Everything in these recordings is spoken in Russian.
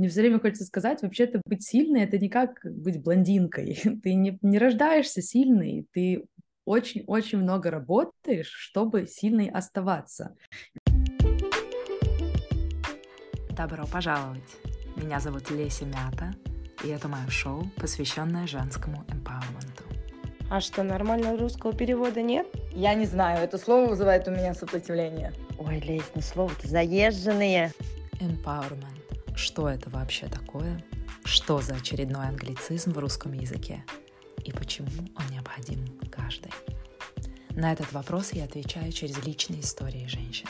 мне все время хочется сказать, вообще-то быть сильной — это не как быть блондинкой. Ты не, не рождаешься сильной, ты очень-очень много работаешь, чтобы сильной оставаться. Добро пожаловать! Меня зовут Леся Мята, и это мое шоу, посвященное женскому эмпауэрменту. А что, нормального русского перевода нет? Я не знаю, это слово вызывает у меня сопротивление. Ой, Лесь, ну слово-то заезженные. Empowerment. Что это вообще такое? Что за очередной англицизм в русском языке? И почему он необходим каждой? На этот вопрос я отвечаю через личные истории женщин.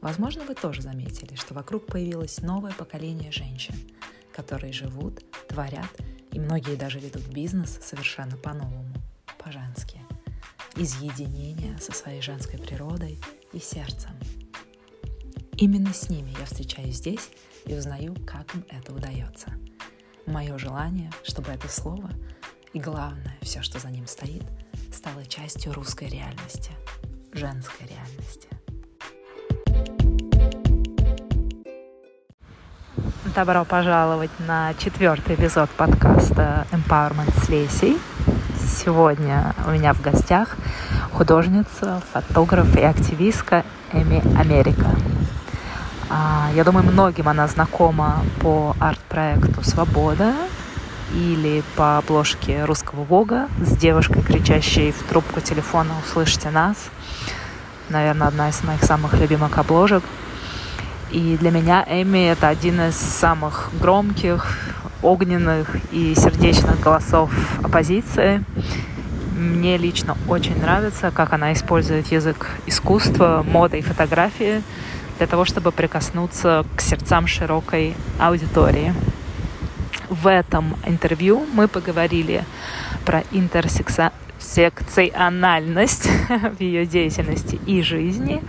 Возможно, вы тоже заметили, что вокруг появилось новое поколение женщин, которые живут, творят и многие даже ведут бизнес совершенно по-новому, по-женски, из единения со своей женской природой и сердцем. Именно с ними я встречаюсь здесь и узнаю, как им это удается. Мое желание, чтобы это слово и главное, все, что за ним стоит, стало частью русской реальности, женской реальности. Добро пожаловать на четвертый эпизод подкаста Empowerment с Лесей. Сегодня у меня в гостях художница, фотограф и активистка Эми Америка. А, я думаю, многим она знакома по арт-проекту «Свобода» или по обложке русского Вога с девушкой, кричащей в трубку телефона «Услышьте нас». Наверное, одна из моих самых любимых обложек – и для меня Эми — это один из самых громких, огненных и сердечных голосов оппозиции. Мне лично очень нравится, как она использует язык искусства, моды и фотографии для того, чтобы прикоснуться к сердцам широкой аудитории. В этом интервью мы поговорили про интерсекциональность в ее деятельности и жизни,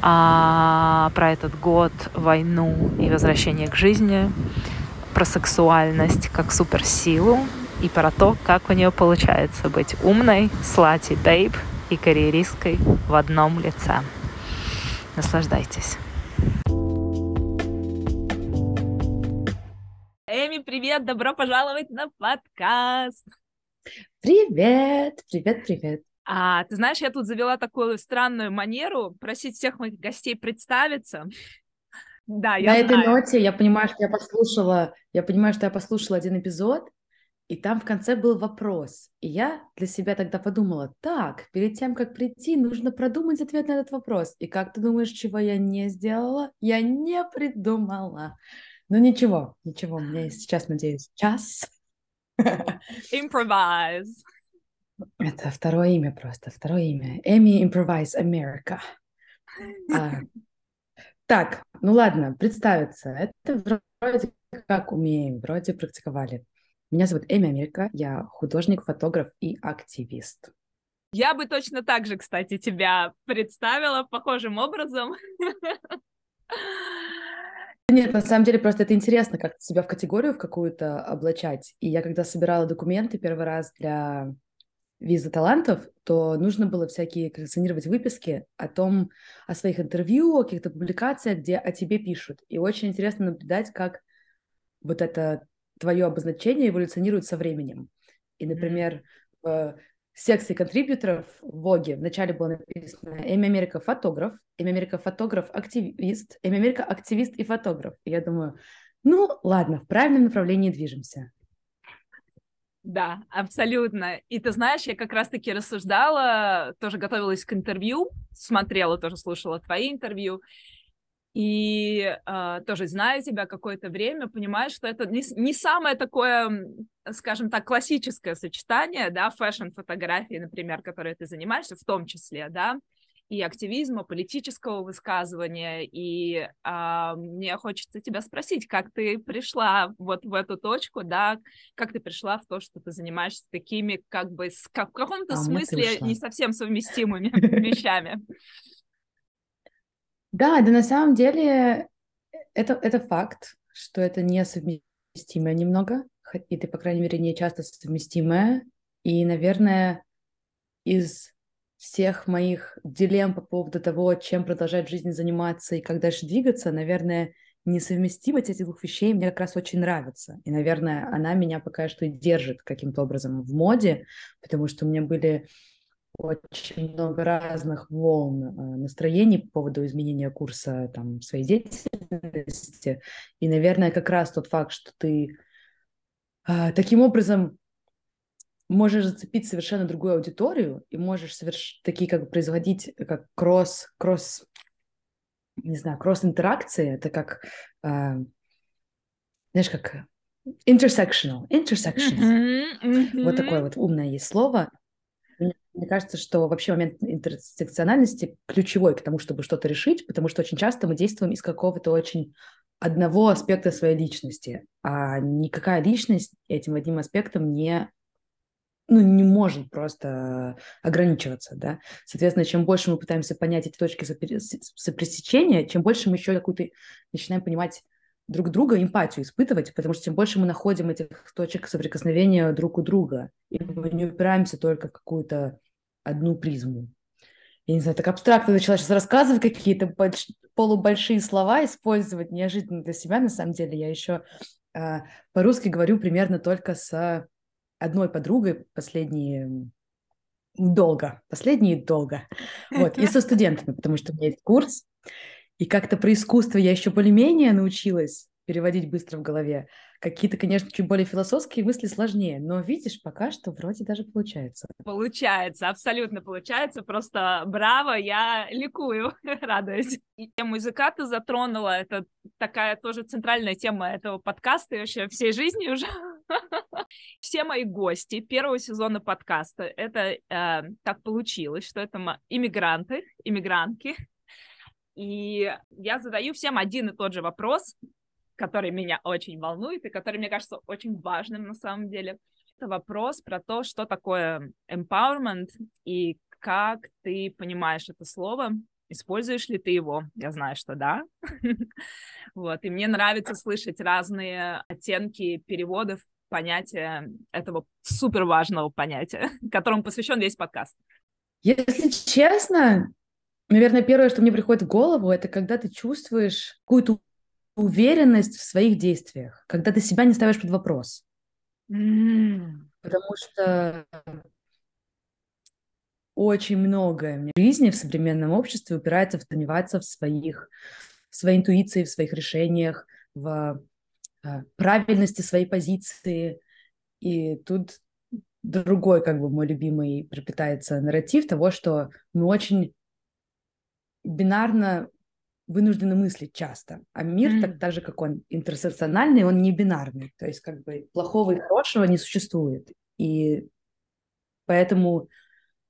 а, про этот год, войну и возвращение к жизни, про сексуальность как суперсилу и про то, как у нее получается быть умной, слати бейб и карьеристкой в одном лице. Наслаждайтесь. Эми, привет! Добро пожаловать на подкаст! Привет! Привет, привет! А, ты знаешь, я тут завела такую странную манеру просить всех моих гостей представиться. Да, я На знаю. этой ноте я понимаю, что я послушала, я понимаю, что я послушала один эпизод, и там в конце был вопрос. И я для себя тогда подумала, так, перед тем, как прийти, нужно продумать ответ на этот вопрос. И как ты думаешь, чего я не сделала? Я не придумала. Ну ничего, ничего, у меня есть сейчас, надеюсь, час. Improvise. Это второе имя просто, второе имя. Эми Improvise America. А, так, ну ладно, представиться. Это вроде как умеем, вроде практиковали. Меня зовут Эми Америка, я художник, фотограф и активист. Я бы точно так же, кстати, тебя представила похожим образом. Нет, на самом деле просто это интересно, как себя в категорию в какую-то облачать. И я когда собирала документы первый раз для виза талантов, то нужно было всякие коллекционировать выписки о том, о своих интервью, о каких-то публикациях, где о тебе пишут. И очень интересно наблюдать, как вот это твое обозначение эволюционирует со временем. И, например, в секции контрибьюторов в Воге вначале было написано «Эми Америка фотограф», «Эми Америка фотограф активист», «Эми Америка активист и фотограф». И я думаю, ну ладно, в правильном направлении движемся. Да, абсолютно. И ты знаешь, я как раз-таки рассуждала, тоже готовилась к интервью, смотрела, тоже слушала твои интервью, и э, тоже знаю тебя какое-то время, понимаю, что это не, не самое такое, скажем так, классическое сочетание, да, фэшн-фотографии, например, которые ты занимаешься, в том числе, да, и активизма, политического высказывания. И а, мне хочется тебя спросить, как ты пришла вот в эту точку, да, как ты пришла в то, что ты занимаешься такими, как бы, с, как, в каком-то а смысле не совсем совместимыми вещами. Да, да, на самом деле это, это факт, что это несовместимое немного, и ты, по крайней мере, не часто совместимое. И, наверное, из всех моих дилемм по поводу того, чем продолжать в жизни заниматься и как дальше двигаться, наверное, несовместимость этих двух вещей мне как раз очень нравится. И, наверное, она меня пока что держит каким-то образом в моде, потому что у меня были очень много разных волн э, настроений по поводу изменения курса там, своей деятельности. И, наверное, как раз тот факт, что ты э, таким образом можешь зацепить совершенно другую аудиторию и можешь соверш... такие как бы производить как кросс, кросс, не знаю, кросс-интеракции, это как, э, знаешь, как intersectional, intersectional. Mm-hmm, mm-hmm. Вот такое вот умное есть слово. Мне кажется, что вообще момент интерсекциональности ключевой к тому, чтобы что-то решить, потому что очень часто мы действуем из какого-то очень одного аспекта своей личности, а никакая личность этим одним аспектом не ну, не может просто ограничиваться, да. Соответственно, чем больше мы пытаемся понять эти точки сопресечения, чем больше мы еще какую-то начинаем понимать друг друга, эмпатию испытывать, потому что тем больше мы находим этих точек соприкосновения друг у друга, и мы не упираемся только в какую-то одну призму. Я не знаю, так абстрактно начала сейчас рассказывать какие-то больш... полубольшие слова, использовать неожиданно для себя. На самом деле я еще э, по-русски говорю примерно только с одной подругой последние долго, последние долго. Вот, и со студентами, потому что у меня есть курс, и как-то про искусство я еще более-менее научилась переводить быстро в голове. Какие-то, конечно, чуть более философские мысли сложнее, но видишь, пока что вроде даже получается. Получается, абсолютно получается. Просто браво, я ликую, радуюсь. И тему языка ты затронула, это такая тоже центральная тема этого подкаста и вообще всей жизни уже. Все мои гости первого сезона подкаста, это э, так получилось, что это иммигранты, иммигрантки, и я задаю всем один и тот же вопрос, который меня очень волнует и который, мне кажется, очень важным на самом деле. Это вопрос про то, что такое empowerment и как ты понимаешь это слово, используешь ли ты его? Я знаю, что да. вот, и мне нравится слышать разные оттенки переводов понятия этого супер важного понятия, которому посвящен весь подкаст. Если честно, Наверное, первое, что мне приходит в голову, это когда ты чувствуешь какую-то уверенность в своих действиях, когда ты себя не ставишь под вопрос. Mm. Потому что очень многое в жизни, в современном обществе упирается в сомневаться в своих, в своей интуиции, в своих решениях, в а, правильности своей позиции. И тут другой, как бы мой любимый, пропитается нарратив того, что мы очень бинарно вынуждены мыслить часто. А мир, mm. так, так же, как он интерсекциональный, он не бинарный. То есть как бы плохого и хорошего не существует. И поэтому,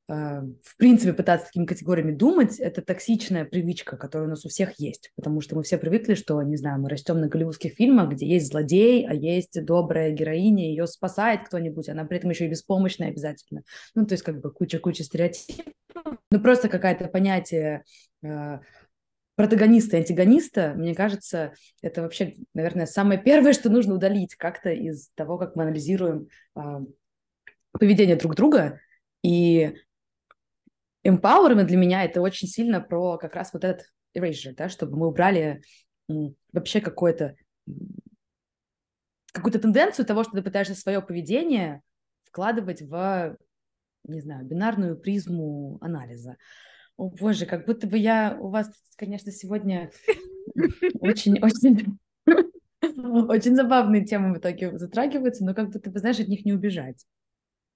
э, в принципе, пытаться такими категориями думать, это токсичная привычка, которая у нас у всех есть. Потому что мы все привыкли, что, не знаю, мы растем на голливудских фильмах, где есть злодей, а есть добрая героиня, ее спасает кто-нибудь, она при этом еще и беспомощная обязательно. Ну, то есть как бы куча-куча стереотипов. Ну, просто какое-то понятие Э, протагониста и антагониста, мне кажется, это вообще, наверное, самое первое, что нужно удалить как-то из того, как мы анализируем э, поведение друг друга. И empowerment для меня это очень сильно про как раз вот этот erasure, да, чтобы мы убрали вообще какое-то какую-то тенденцию того, что ты пытаешься свое поведение вкладывать в, не знаю, бинарную призму анализа. О боже, как будто бы я у вас, конечно, сегодня очень-очень очень забавные темы в итоге затрагиваются, но как будто бы, знаешь, от них не убежать.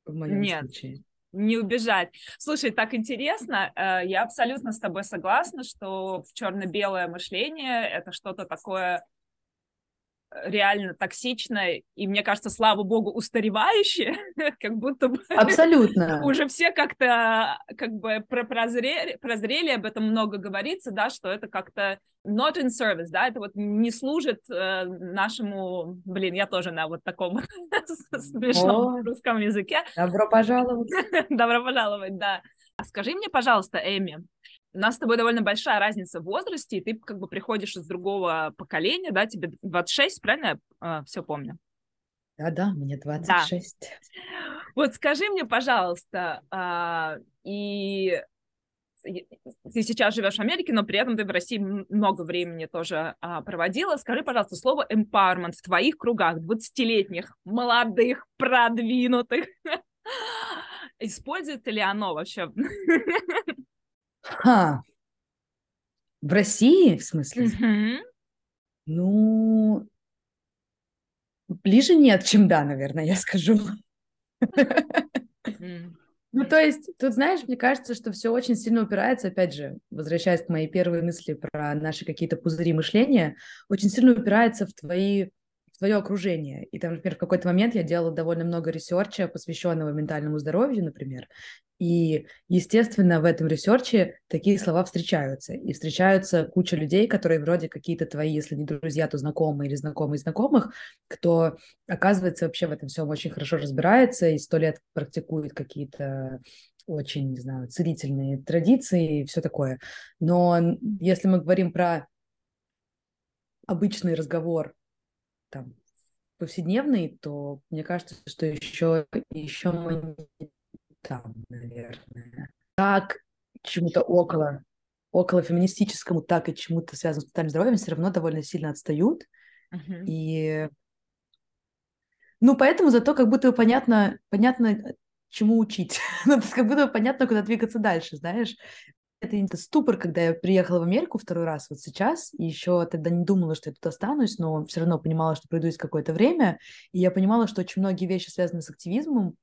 В моем Нет. случае не убежать. Слушай, так интересно, э, я абсолютно с тобой согласна, что черно-белое мышление это что-то такое реально токсичное и, мне кажется, слава богу, устаревающее, как будто бы Абсолютно. уже все как-то как бы прозрели, прозрели, об этом много говорится, да, что это как-то not in service, да, это вот не служит э, нашему, блин, я тоже на вот таком смешном русском языке. Добро пожаловать. Добро пожаловать, да. А скажи мне, пожалуйста, Эми, у нас с тобой довольно большая разница в возрасте, и ты как бы приходишь из другого поколения, да, тебе 26, правильно я а, все помню? Да-да, мне 26. Да. Вот скажи мне, пожалуйста, а, и ты сейчас живешь в Америке, но при этом ты в России много времени тоже а, проводила. Скажи, пожалуйста, слово empowerment в твоих кругах, 20-летних, молодых, продвинутых, используется ли оно вообще? Ха. В России, в смысле? Mm-hmm. Ну, ближе нет, чем да, наверное, я скажу. Ну, то есть, тут, знаешь, мне кажется, что все очень сильно упирается, опять же, возвращаясь к моей первой мысли про наши какие-то пузыри мышления, очень сильно упирается в твои твое окружение. И там, например, в какой-то момент я делала довольно много ресерча, посвященного ментальному здоровью, например. И, естественно, в этом ресерче такие слова встречаются. И встречаются куча людей, которые вроде какие-то твои, если не друзья, то знакомые или знакомые знакомых, кто, оказывается, вообще в этом всем очень хорошо разбирается и сто лет практикует какие-то очень, не знаю, целительные традиции и все такое. Но если мы говорим про обычный разговор там повседневный, то мне кажется, что еще, еще мы там, наверное. Так чему-то около, около феминистическому, так и чему-то связанному с ментальным здоровьем все равно довольно сильно отстают. Uh-huh. И ну, поэтому зато как будто понятно, понятно, чему учить. ну, как будто понятно, куда двигаться дальше, знаешь это ступор, когда я приехала в Америку второй раз вот сейчас, и еще тогда не думала, что я тут останусь, но все равно понимала, что приду какое-то время, и я понимала, что очень многие вещи, связанные с активизмом,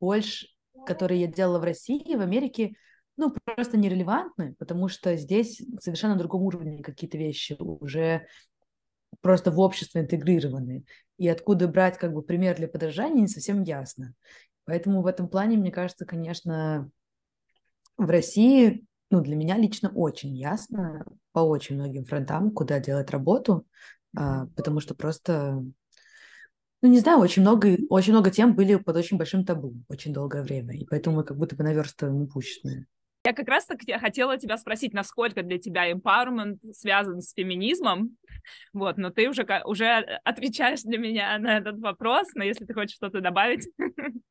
больше, которые я делала в России, в Америке, ну, просто нерелевантны, потому что здесь совершенно другом уровне какие-то вещи уже просто в общество интегрированы. И откуда брать как бы пример для подражания, не совсем ясно. Поэтому в этом плане, мне кажется, конечно, в России ну, для меня лично очень ясно по очень многим фронтам, куда делать работу, а, потому что просто, ну, не знаю, очень много, очень много тем были под очень большим табу очень долгое время, и поэтому мы как будто бы наверстываем упущенное. Я как раз таки хотела тебя спросить, насколько для тебя empowerment связан с феминизмом, вот, но ты уже, уже отвечаешь для меня на этот вопрос, но если ты хочешь что-то добавить.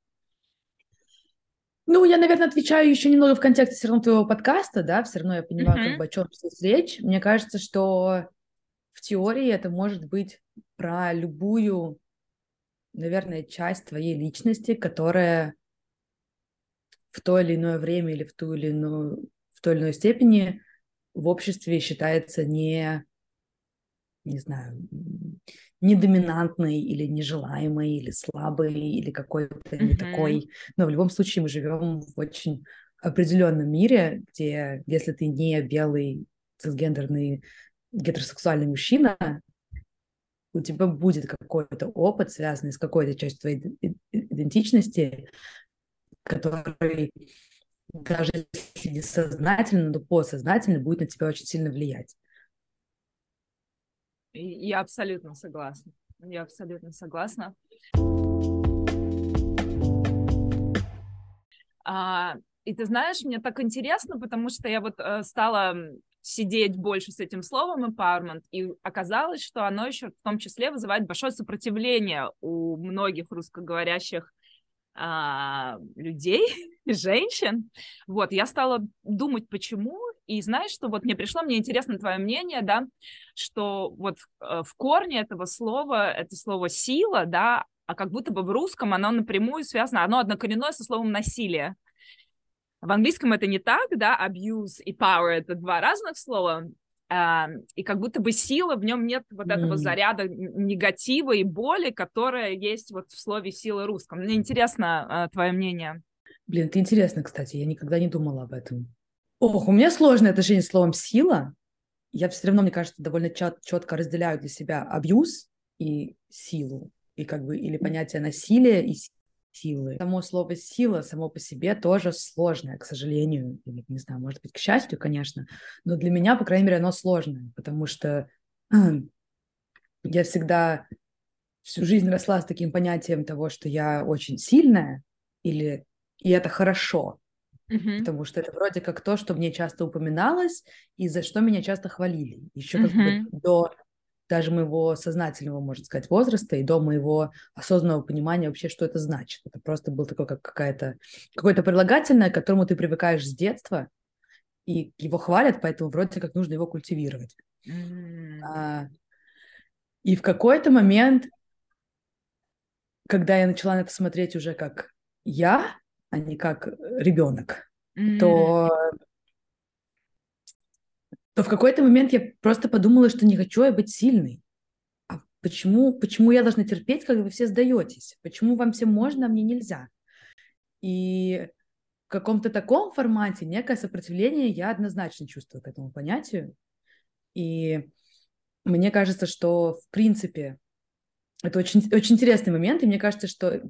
Ну, я, наверное, отвечаю еще немного в контексте все равно твоего подкаста, да, все равно я понимаю, mm-hmm. как бы о чем здесь речь. Мне кажется, что в теории это может быть про любую, наверное, часть твоей личности, которая в то или иное время или в ту или иную, в той или иной степени в обществе считается не, не знаю, недоминантный или нежелаемый, или слабый, или какой-то mm-hmm. не такой. Но в любом случае мы живем в очень определенном мире, где если ты не белый цисгендерный гетеросексуальный мужчина, у тебя будет какой-то опыт, связанный с какой-то частью твоей идентичности, который даже если не сознательно, но подсознательно будет на тебя очень сильно влиять. Я абсолютно согласна. Я абсолютно согласна. А, и ты знаешь, мне так интересно, потому что я вот э, стала сидеть больше с этим словом empowerment, и оказалось, что оно еще в том числе вызывает большое сопротивление у многих русскоговорящих а, людей, женщин. Вот, я стала думать, почему, и знаешь, что вот мне пришло, мне интересно твое мнение, да, что вот э, в корне этого слова, это слово «сила», да, а как будто бы в русском оно напрямую связано, оно однокоренное со словом «насилие». В английском это не так, да, abuse и power — это два разных слова, и как будто бы сила, в нем нет вот этого mm. заряда негатива и боли, которая есть вот в слове сила русском. Мне интересно а, твое мнение. Блин, это интересно, кстати, я никогда не думала об этом. Ох, у меня сложное отношение с словом «сила». Я все равно, мне кажется, довольно четко разделяю для себя абьюз и силу, и как бы или понятие насилия и силы. Само слово «сила» само по себе тоже сложное, к сожалению, или, не знаю, может быть, к счастью, конечно, но для меня, по крайней мере, оно сложное, потому что я всегда всю жизнь росла с таким понятием того, что я очень сильная, или и это хорошо, Uh-huh. Потому что это вроде как то, что мне часто упоминалось и за что меня часто хвалили. Еще uh-huh. как бы до даже моего сознательного, можно сказать, возраста и до моего осознанного понимания вообще, что это значит. Это просто был такой, как какая-то, какое-то прилагательное, к которому ты привыкаешь с детства, и его хвалят, поэтому вроде как нужно его культивировать. М. А, и в какой-то момент, когда я начала на это смотреть уже как я, а не как ребенок, М. то, то в какой-то момент я просто подумала, что не хочу я быть сильной. А почему, почему я должна терпеть, когда вы все сдаетесь? Почему вам всем можно, а мне нельзя? И в каком-то таком формате некое сопротивление я однозначно чувствую к этому понятию. И мне кажется, что в принципе это очень, очень интересный момент, и мне кажется, что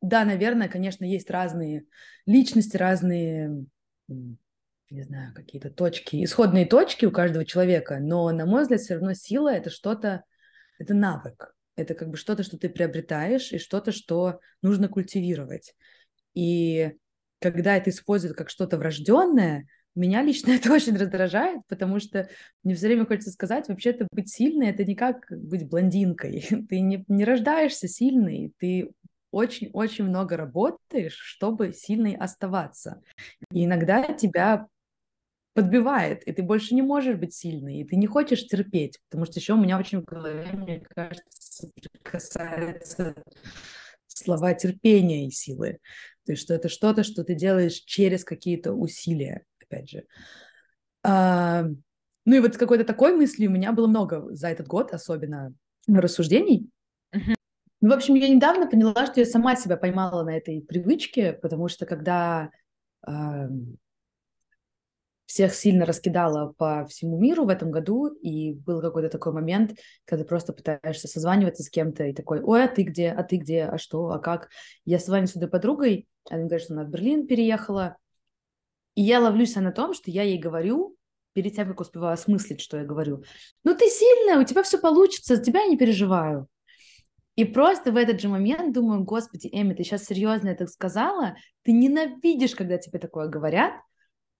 да, наверное, конечно, есть разные личности, разные, не знаю, какие-то точки, исходные точки у каждого человека, но, на мой взгляд, все равно сила — это что-то, это навык, это как бы что-то, что ты приобретаешь, и что-то, что нужно культивировать. И когда это используют как что-то врожденное, меня лично это очень раздражает, потому что мне все время хочется сказать, вообще-то быть сильной — это не как быть блондинкой. Ты не, не рождаешься сильной, ты очень-очень много работаешь, чтобы сильной оставаться. И иногда тебя подбивает, и ты больше не можешь быть сильной, и ты не хочешь терпеть, потому что еще у меня очень в голове, мне кажется, касается слова терпения и силы. То есть что это что-то, что ты делаешь через какие-то усилия, опять же. А, ну и вот какой-то такой мысли у меня было много за этот год, особенно рассуждений. Ну, в общем, я недавно поняла, что я сама себя поймала на этой привычке, потому что когда ам, всех сильно раскидала по всему миру в этом году, и был какой-то такой момент, когда ты просто пытаешься созваниваться с кем-то, и такой, ой, а ты где, а ты где, а что, а как? Я созваниваюсь с одной подругой, она говорит, что она в Берлин переехала, и я ловлюсь на том, что я ей говорю, перед тем, как успеваю осмыслить, что я говорю, ну ты сильная, у тебя все получится, за тебя я не переживаю. И просто в этот же момент думаю, господи, Эми, ты сейчас серьезно это сказала? Ты ненавидишь, когда тебе такое говорят,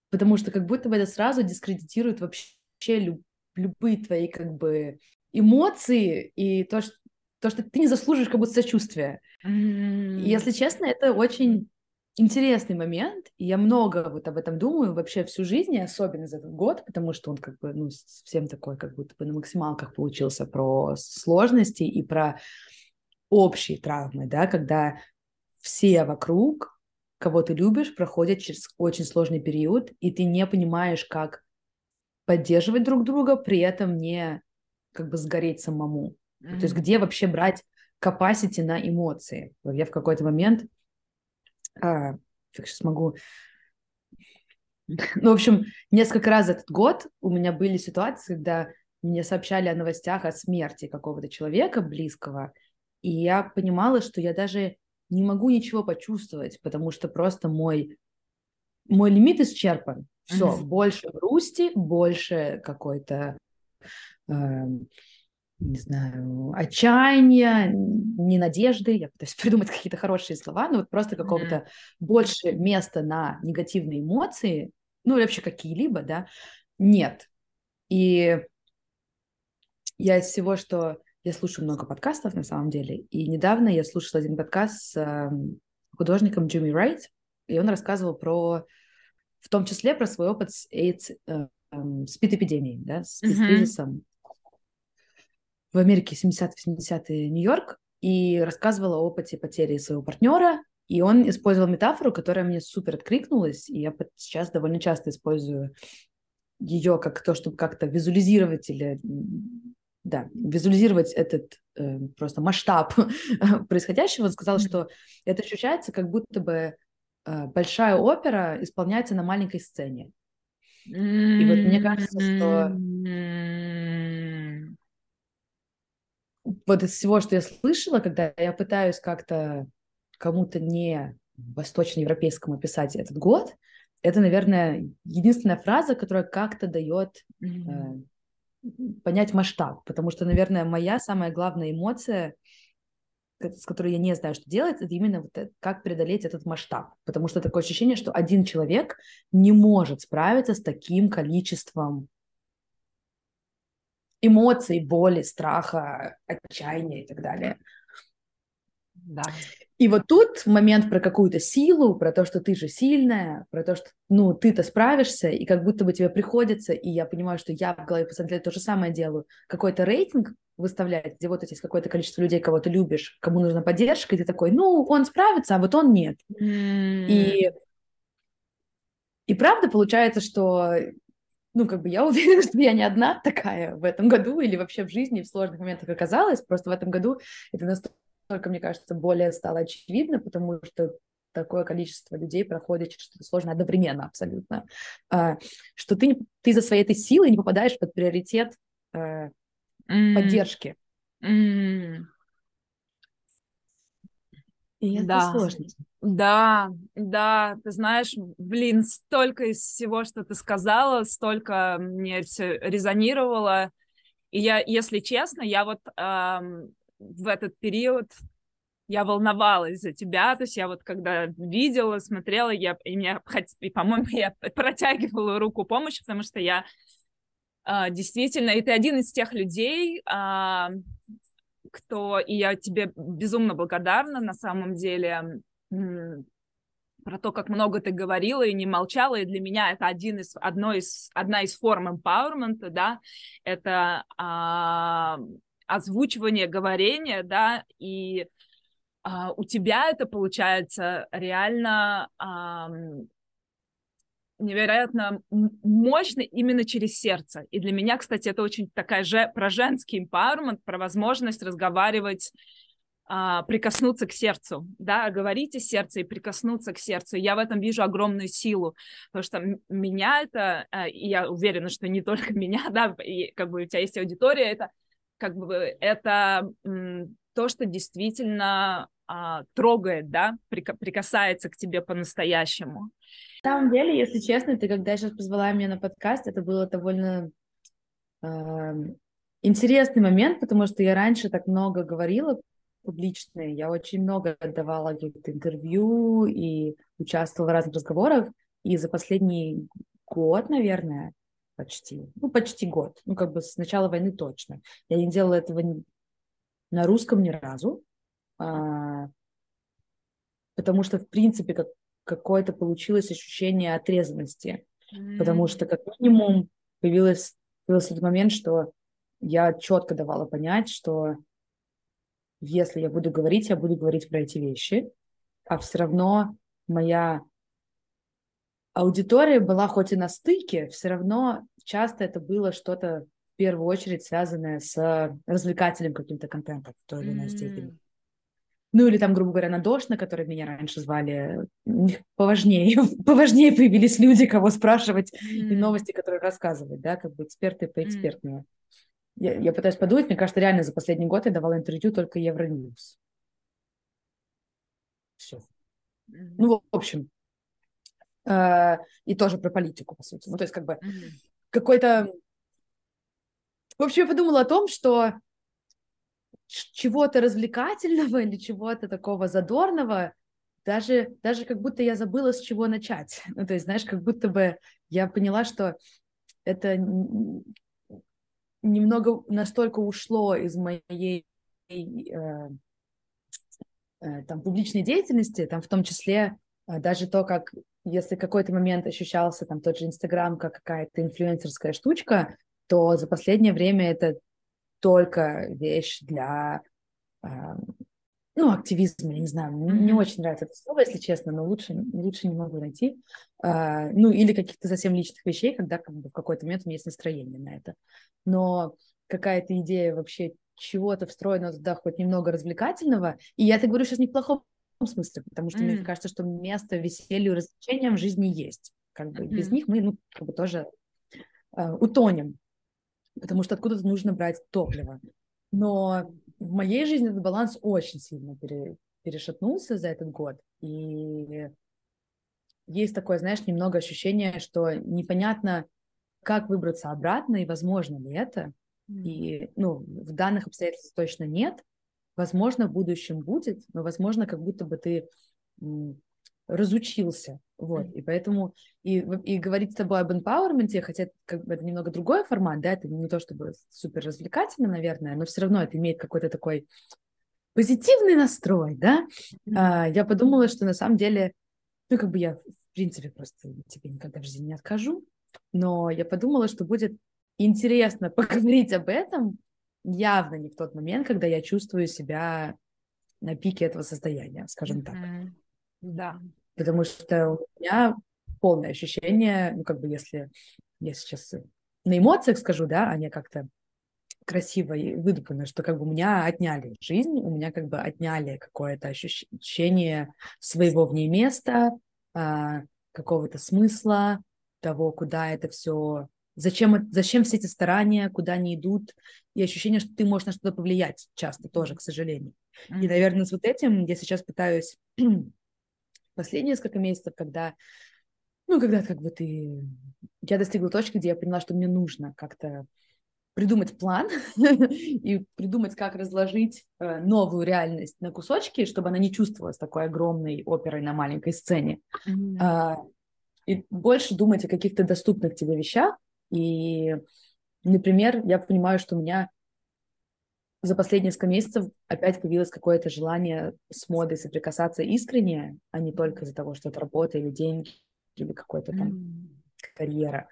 потому что как будто бы это сразу дискредитирует вообще люб- любые твои как бы эмоции и то, что, то, что ты не заслуживаешь как будто сочувствия. И, если честно, это очень интересный момент, и я много вот об этом думаю вообще всю жизнь, и особенно за этот год, потому что он как бы, ну, совсем такой, как будто бы на максималках получился про сложности и про общие травмы, да, когда все вокруг, кого ты любишь, проходят через очень сложный период, и ты не понимаешь, как поддерживать друг друга, при этом не как бы сгореть самому. То есть где вообще брать capacity на эмоции? Я в какой-то момент, а, как сейчас могу, ну, в общем, несколько раз этот год у меня были ситуации, когда мне сообщали о новостях о смерти какого-то человека близкого, и я понимала, что я даже не могу ничего почувствовать, потому что просто мой, мой лимит исчерпан. Все, больше грусти, больше какой-то, э, не знаю, отчаяния, ненадежды. Я пытаюсь придумать какие-то хорошие слова, но вот просто какого-то больше места на негативные эмоции, ну или вообще какие-либо, да, нет. И я из всего, что я слушаю много подкастов на самом деле, и недавно я слушала один подкаст с эм, художником Джимми Райт, и он рассказывал про, в том числе про свой опыт с AIDS, э, эм, спид-эпидемией, да, с Мгм. спид-кризисом в Америке 70-80-е Нью-Йорк, и рассказывал о опыте потери своего партнера, и он использовал метафору, которая мне супер откликнулась, и я сейчас довольно часто использую ее как то, чтобы как-то визуализировать или да, визуализировать этот э, просто масштаб происходящего. Он сказал, что это ощущается, как будто бы э, большая опера исполняется на маленькой сцене. И вот мне кажется, что М. вот из всего, что я слышала, когда я пытаюсь как-то кому-то не восточноевропейскому описать этот год, это, наверное, единственная фраза, которая как-то дает э, понять масштаб, потому что, наверное, моя самая главная эмоция, с которой я не знаю, что делать, это именно вот это, как преодолеть этот масштаб, потому что такое ощущение, что один человек не может справиться с таким количеством эмоций, боли, страха, отчаяния и так далее. Да. И вот тут момент про какую-то силу, про то, что ты же сильная, про то, что, ну, ты-то справишься, и как будто бы тебе приходится, и я понимаю, что я в голове постоянно то же самое делаю, какой-то рейтинг выставлять, где вот есть какое-то количество людей, кого ты любишь, кому нужна поддержка, и ты такой, ну, он справится, а вот он нет. Mm. И, и правда получается, что ну, как бы я уверена, что я не одна такая в этом году или вообще в жизни в сложных моментах оказалась. Просто в этом году это настолько только, мне кажется, более стало очевидно, потому что такое количество людей проходит через что-то сложное одновременно абсолютно, а, что ты, ты за своей этой силой не попадаешь под приоритет mm. поддержки. Mm. И это да. сложно. Да, да, ты знаешь, блин, столько из всего, что ты сказала, столько мне все резонировало. И я, если честно, я вот эм, в этот период я волновалась за тебя, то есть я вот когда видела, смотрела, я, и, меня, и по-моему, я протягивала руку помощи, потому что я а, действительно, и ты один из тех людей, а, кто, и я тебе безумно благодарна на самом деле, про то, как много ты говорила и не молчала, и для меня это один из, одно из, одна из форм empowerment, да, это а, озвучивание, говорение, да, и а, у тебя это получается реально а, невероятно мощно именно через сердце. И для меня, кстати, это очень такая же про женский empowerment, про возможность разговаривать а, прикоснуться к сердцу, да, говорить из сердца и прикоснуться к сердцу. Я в этом вижу огромную силу, потому что меня это, а, и я уверена, что не только меня, да, и как бы у тебя есть аудитория, это как бы это то, что действительно а, трогает, да, прикасается к тебе по-настоящему. На самом деле, если честно, ты когда сейчас позвала меня на подкаст, это было довольно э, интересный момент, потому что я раньше так много говорила публично, я очень много давала каких-то интервью и участвовала в разных разговорах, и за последний год, наверное, почти, ну, почти год, ну, как бы с начала войны точно. Я не делала этого на русском ни разу, а, потому что, в принципе, как, какое-то получилось ощущение отрезанности, mm-hmm. потому что, как минимум, появилось, появился этот момент, что я четко давала понять, что если я буду говорить, я буду говорить про эти вещи, а все равно моя аудитория была хоть и на стыке, все равно часто это было что-то в первую очередь связанное с развлекательным каким-то контентом в той или иной степени. Ну или там, грубо говоря, на на который меня раньше звали, них поважнее, поважнее появились люди, кого спрашивать mm. и новости, которые рассказывать, да, как бы эксперты по экспертнее. Mm. Я, я пытаюсь подумать, мне кажется, реально за последний год я давала интервью только Евроньюз. Все. Mm. Ну, в общем, Э, и тоже про политику, по сути. Ну, то есть как бы mm-hmm. какой-то... В общем, я подумала о том, что чего-то развлекательного или чего-то такого задорного, даже, даже как будто я забыла, с чего начать. Ну, то есть, знаешь, как будто бы я поняла, что это немного настолько ушло из моей э, э, там публичной деятельности, там в том числе э, даже то, как если какой-то момент ощущался там тот же Инстаграм как какая-то инфлюенсерская штучка, то за последнее время это только вещь для э, ну, активизма, я не знаю, не очень нравится это слово, если честно, но лучше, лучше не могу найти. Э, ну, или каких-то совсем личных вещей, когда как бы, в какой-то момент у меня есть настроение на это. Но какая-то идея вообще чего-то встроенного туда, хоть немного развлекательного, и я это говорю сейчас не в плохом смысле, потому что mm. мне кажется, что место веселью и развлечениям в жизни есть. Как бы mm. без них мы, ну, как бы тоже э, утонем, потому что откуда-то нужно брать топливо. Но в моей жизни этот баланс очень сильно пере, перешатнулся за этот год, и есть такое, знаешь, немного ощущение, что непонятно, как выбраться обратно и возможно ли это. Mm. И, ну, в данных обстоятельствах точно нет, Возможно, в будущем будет, но, возможно, как будто бы ты разучился. Вот, и поэтому и, и говорить с тобой об empowerment, хотя как бы это немного другой формат, да, это не то чтобы супер развлекательно, наверное, но все равно это имеет какой-то такой позитивный настрой, да, а, я подумала, что на самом деле, ну, как бы я, в принципе, просто тебе никогда в жизни не откажу, но я подумала, что будет интересно поговорить об этом явно не в тот момент, когда я чувствую себя на пике этого состояния, скажем так. Да. Потому что у меня полное ощущение, ну, как бы, если я сейчас на эмоциях скажу, да, а не как-то красиво и выдуманно, что как бы у меня отняли жизнь, у меня как бы отняли какое-то ощущение своего в ней места, а, какого-то смысла, того, куда это все, зачем, зачем все эти старания, куда они идут, и ощущение, что ты можешь на что-то повлиять часто тоже, к сожалению. Mm-hmm. И, наверное, с вот этим я сейчас пытаюсь последние несколько месяцев, когда ну, когда как бы ты... Я достигла точки, где я поняла, что мне нужно как-то придумать план и придумать, как разложить э, новую реальность на кусочки, чтобы она не чувствовалась такой огромной оперой на маленькой сцене. Mm-hmm. А, и больше думать о каких-то доступных тебе вещах. И, например, я понимаю, что у меня за последние несколько месяцев опять появилось какое-то желание с модой соприкасаться искренне, а не только из-за того, что это работа или деньги, или какой-то там mm. карьера.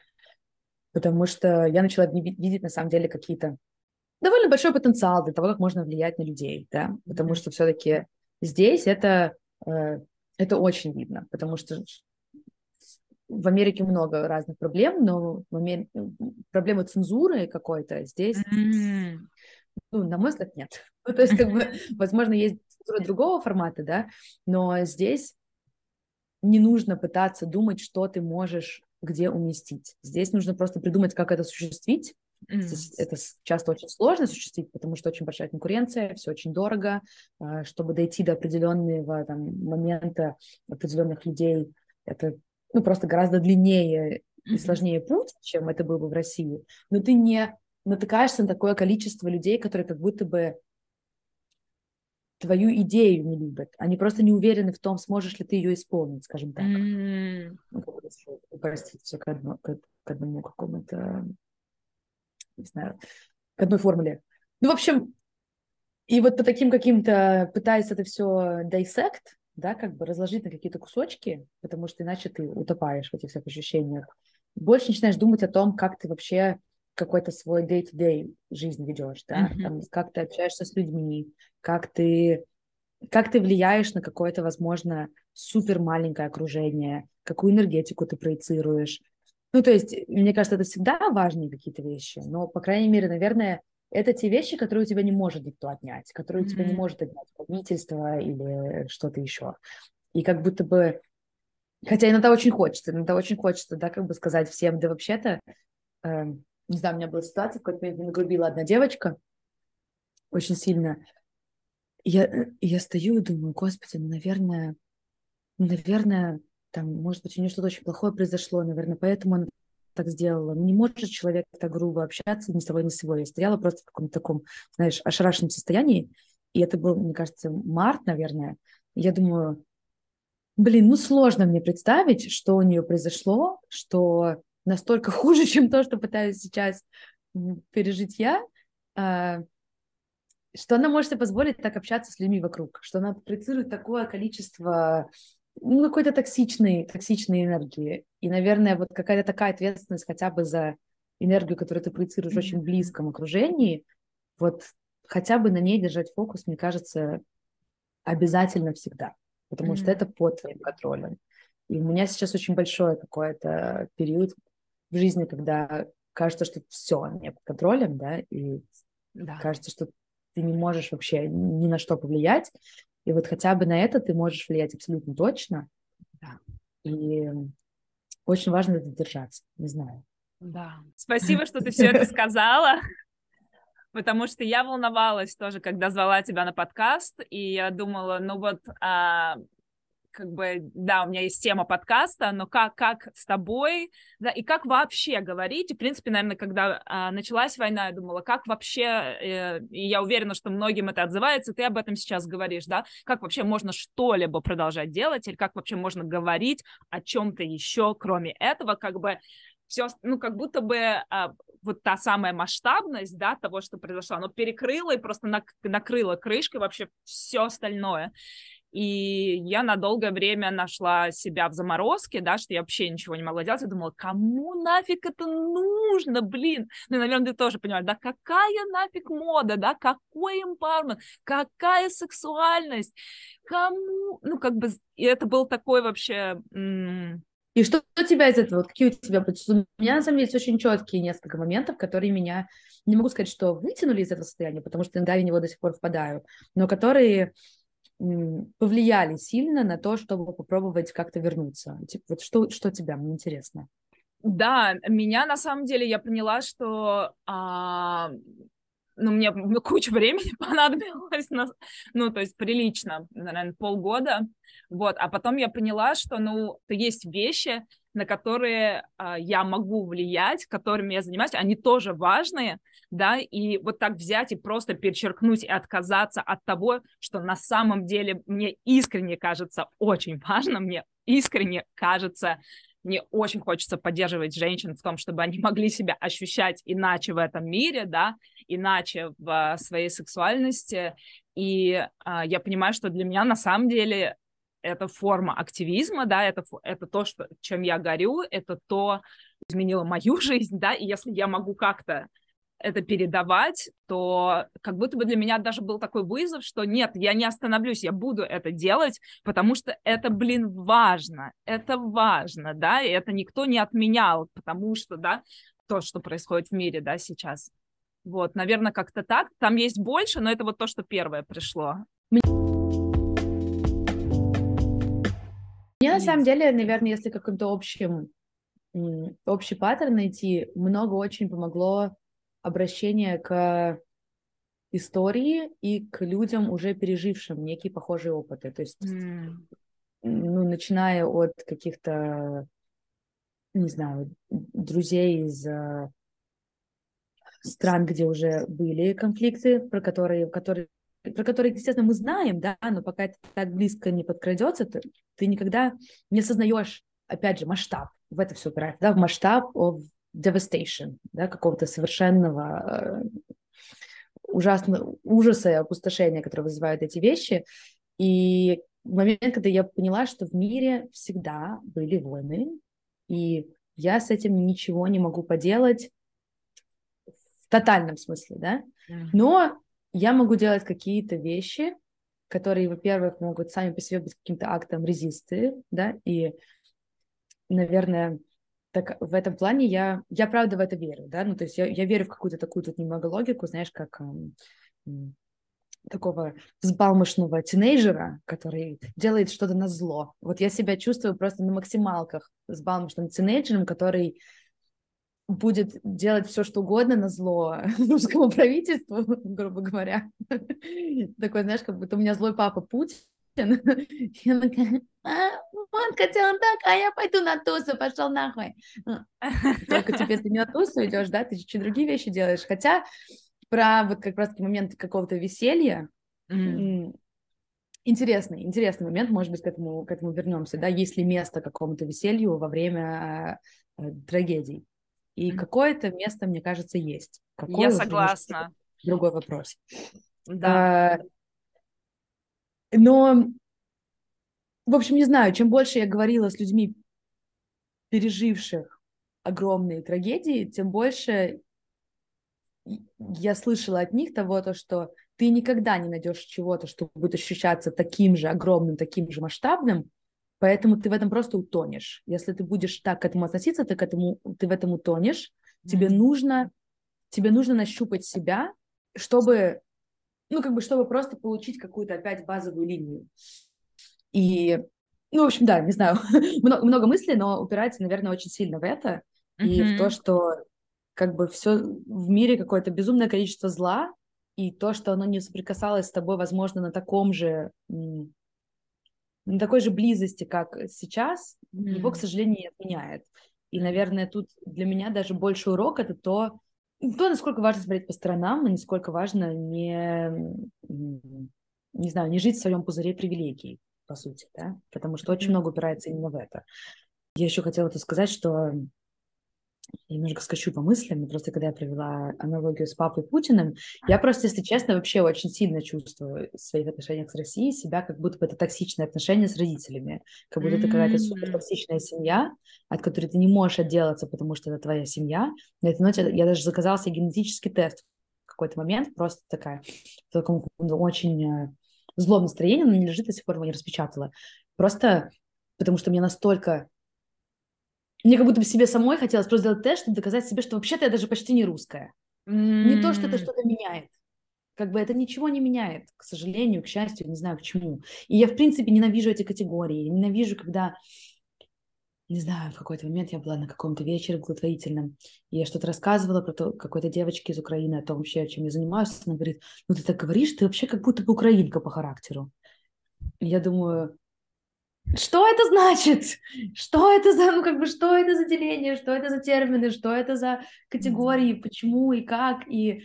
Потому что я начала видеть на самом деле какие-то довольно большой потенциал для того, как можно влиять на людей, да, потому что все-таки здесь это, э, это очень видно, потому что в Америке много разных проблем, но в Амер... проблемы цензуры какой-то здесь, mm. ну, на мой взгляд, нет. Ну, то есть, как бы, возможно, есть цензура другого формата, да, но здесь не нужно пытаться думать, что ты можешь где уместить. Здесь нужно просто придумать, как это осуществить. Mm. Это часто очень сложно осуществить, потому что очень большая конкуренция, все очень дорого. А, чтобы дойти до определенного там, момента определенных людей, это ну, просто гораздо длиннее и сложнее путь, чем это было бы в России. Но ты не натыкаешься на такое количество людей, которые как будто бы твою идею не любят. Они просто не уверены в том, сможешь ли ты ее исполнить, скажем так. Mm. Ну, если упростить все к, одно, к, к одному какому-то, не знаю, к одной формуле. Ну, в общем, и вот по таким каким-то, пытаясь это все dissect, да, как бы разложить на какие-то кусочки, потому что иначе ты утопаешь в этих всех ощущениях, больше начинаешь думать о том, как ты вообще какой-то свой day-to-day жизнь ведешь, да, mm-hmm. Там, как ты общаешься с людьми, как ты, как ты влияешь на какое-то, возможно, супер маленькое окружение, какую энергетику ты проецируешь. Ну, то есть, мне кажется, это всегда важные какие-то вещи, но, по крайней мере, наверное, это те вещи, которые у тебя не может никто отнять, которые mm-hmm. у тебя не может отнять правительство или что-то еще. И как будто бы, хотя иногда очень хочется, иногда очень хочется, да, как бы сказать всем, да вообще-то, э, не знаю, у меня была ситуация, в какой-то момент меня нагрубила одна девочка очень сильно. Я, я стою и думаю, господи, ну, наверное, ну, наверное, там, может быть, у нее что-то очень плохое произошло, наверное, поэтому она так сделала. Не может человек так грубо общаться ни с тобой, ни с собой. Я стояла просто в каком-то таком, знаешь, ошарашенном состоянии, и это был, мне кажется, март, наверное. Я думаю, блин, ну сложно мне представить, что у нее произошло, что настолько хуже, чем то, что пытаюсь сейчас пережить я, а, что она может себе позволить так общаться с людьми вокруг, что она проецирует такое количество ну, какой-то токсичной, токсичной энергии. И, наверное, вот какая-то такая ответственность хотя бы за энергию, которую ты проецируешь в очень близком окружении, вот хотя бы на ней держать фокус, мне кажется, обязательно всегда, потому mm-hmm. что это под твоим контролем. И у меня сейчас очень большой какой-то период в жизни, когда кажется, что все не под контролем, да, и да. кажется, что ты не можешь вообще ни на что повлиять, и вот хотя бы на это ты можешь влиять абсолютно точно, да. и очень важно это держаться, не знаю. Да, спасибо, что ты все это сказала, потому что я волновалась тоже, когда звала тебя на подкаст, и я думала, ну вот а, как бы, да, у меня есть тема подкаста, но как, как с тобой, да, и как вообще говорить, и, в принципе, наверное, когда а, началась война, я думала, как вообще, э, и я уверена, что многим это отзывается, ты об этом сейчас говоришь, да, как вообще можно что-либо продолжать делать, или как вообще можно говорить о чем-то еще, кроме этого, как бы все, ну, как будто бы а, вот та самая масштабность, да, того, что произошло, оно перекрыло и просто нак- накрыло крышкой вообще все остальное. И я на долгое время нашла себя в заморозке, да, что я вообще ничего не могла делать. Я думала, кому нафиг это нужно, блин? Ну, наверное, ты тоже понимаешь, да, какая нафиг мода, да, какой empowerment, какая сексуальность, кому? Ну, как бы, и это был такой вообще... М- и что у тебя из этого? Вот какие у тебя... У меня, на самом деле, есть очень четкие несколько моментов, которые меня... Не могу сказать, что вытянули из этого состояния, потому что иногда я в него до сих пор впадаю, но которые повлияли сильно на то, чтобы попробовать как-то вернуться? Типа, вот что, что тебя, мне интересно. Да, меня на самом деле я поняла, что а, ну, мне куча времени понадобилось, на, ну, то есть прилично, наверное, полгода, вот, а потом я поняла, что, ну, есть вещи, на которые а, я могу влиять, которыми я занимаюсь, они тоже важные, да, и вот так взять и просто перечеркнуть и отказаться от того, что на самом деле мне искренне кажется очень важно, мне искренне кажется, мне очень хочется поддерживать женщин в том, чтобы они могли себя ощущать иначе в этом мире, да, иначе в а, своей сексуальности. И а, я понимаю, что для меня на самом деле это форма активизма, да, это, это то, что, чем я горю, это то, изменило мою жизнь, да, и если я могу как-то это передавать, то как будто бы для меня даже был такой вызов, что нет, я не остановлюсь, я буду это делать, потому что это, блин, важно, это важно, да, и это никто не отменял, потому что, да, то, что происходит в мире, да, сейчас. Вот, наверное, как-то так. Там есть больше, но это вот то, что первое пришло. Мне на самом деле, наверное, если каким-то общим общий паттерн найти, много очень помогло обращение к истории и к людям, уже пережившим некие похожие опыты. То есть, mm. ну, начиная от каких-то, не знаю, друзей из э, стран, где уже были конфликты, про которые, которые про которые, естественно, мы знаем, да, но пока это так близко не подкрадется, ты, ты никогда не осознаешь, опять же, масштаб. В это все упирается, да, в масштаб of devastation, да, какого-то совершенного э, ужасного ужаса и опустошения, которые вызывают эти вещи. И в момент, когда я поняла, что в мире всегда были войны, и я с этим ничего не могу поделать в тотальном смысле, да, но я могу делать какие-то вещи, которые, во-первых, могут сами по себе быть каким-то актом резисты, да, и, наверное, так в этом плане я, я правда в это верю, да, ну, то есть я, я верю в какую-то такую тут немного логику, знаешь, как эм, такого взбалмошного тинейджера, который делает что-то на зло. Вот я себя чувствую просто на максималках взбалмошным тинейджером, который будет делать все, что угодно на зло русскому правительству, грубо говоря. Такой, знаешь, как будто у меня злой папа Путин. Я такая, а, он хотел так, а я пойду на тусу, пошел нахуй. Только теперь ты не на тусу идешь, да, ты чуть-чуть другие вещи делаешь. Хотя про вот как раз момент какого-то веселья, интересный, интересный момент, может быть, к этому, к этому вернемся, да, есть ли место какому-то веселью во время э, трагедий. И какое-то место, мне кажется, есть. Какое Я согласна. Другой вопрос. Да. А, но, в общем, не знаю, чем больше я говорила с людьми, переживших огромные трагедии, тем больше я слышала от них того, то, что ты никогда не найдешь чего-то, что будет ощущаться таким же огромным, таким же масштабным, Поэтому ты в этом просто утонешь. Если ты будешь так к этому относиться, ты, к этому, ты в этом утонешь. Mm-hmm. Тебе нужно, тебе нужно нащупать себя, чтобы, ну, как бы, чтобы просто получить какую-то опять базовую линию. И, ну, в общем, да, не знаю, много, много мыслей, но упирается, наверное, очень сильно в это mm-hmm. и в то, что как бы все в мире какое-то безумное количество зла, и то, что оно не соприкасалось с тобой, возможно, на таком же на такой же близости, как сейчас, mm. его, к сожалению, не отменяет. И, наверное, тут для меня даже больше урок это то, то, насколько важно смотреть по сторонам, и насколько важно не, не знаю, не жить в своем пузыре привилегий, по сути, да, потому что очень много упирается именно в это. Я еще хотела тут сказать, что я немножко скачу по мыслям, просто когда я провела аналогию с папой Путиным, я просто, если честно, вообще очень сильно чувствую в своих отношениях с Россией себя, как будто бы это токсичное отношение с родителями, как будто это какая-то супер токсичная семья, от которой ты не можешь отделаться, потому что это твоя семья. На этой ноте я даже заказала себе генетический тест в какой-то момент, просто такая, в таком очень э, злом настроении, но не лежит до сих пор, его не распечатала. Просто потому что мне настолько мне как будто бы себе самой хотелось просто сделать тест, чтобы доказать себе, что вообще-то я даже почти не русская. Mm. Не то, что это что-то меняет. Как бы это ничего не меняет, к сожалению, к счастью, не знаю к чему. И я, в принципе, ненавижу эти категории. Я ненавижу, когда, не знаю, в какой-то момент я была на каком-то вечере благотворительном, и я что-то рассказывала про то, какой-то девочке из Украины, о том вообще, чем я занимаюсь. Она говорит, ну ты так говоришь, ты вообще как будто бы украинка по характеру. И я думаю, что это значит? Что это за, ну, как бы, что это за деление, что это за термины, что это за категории, почему и как, и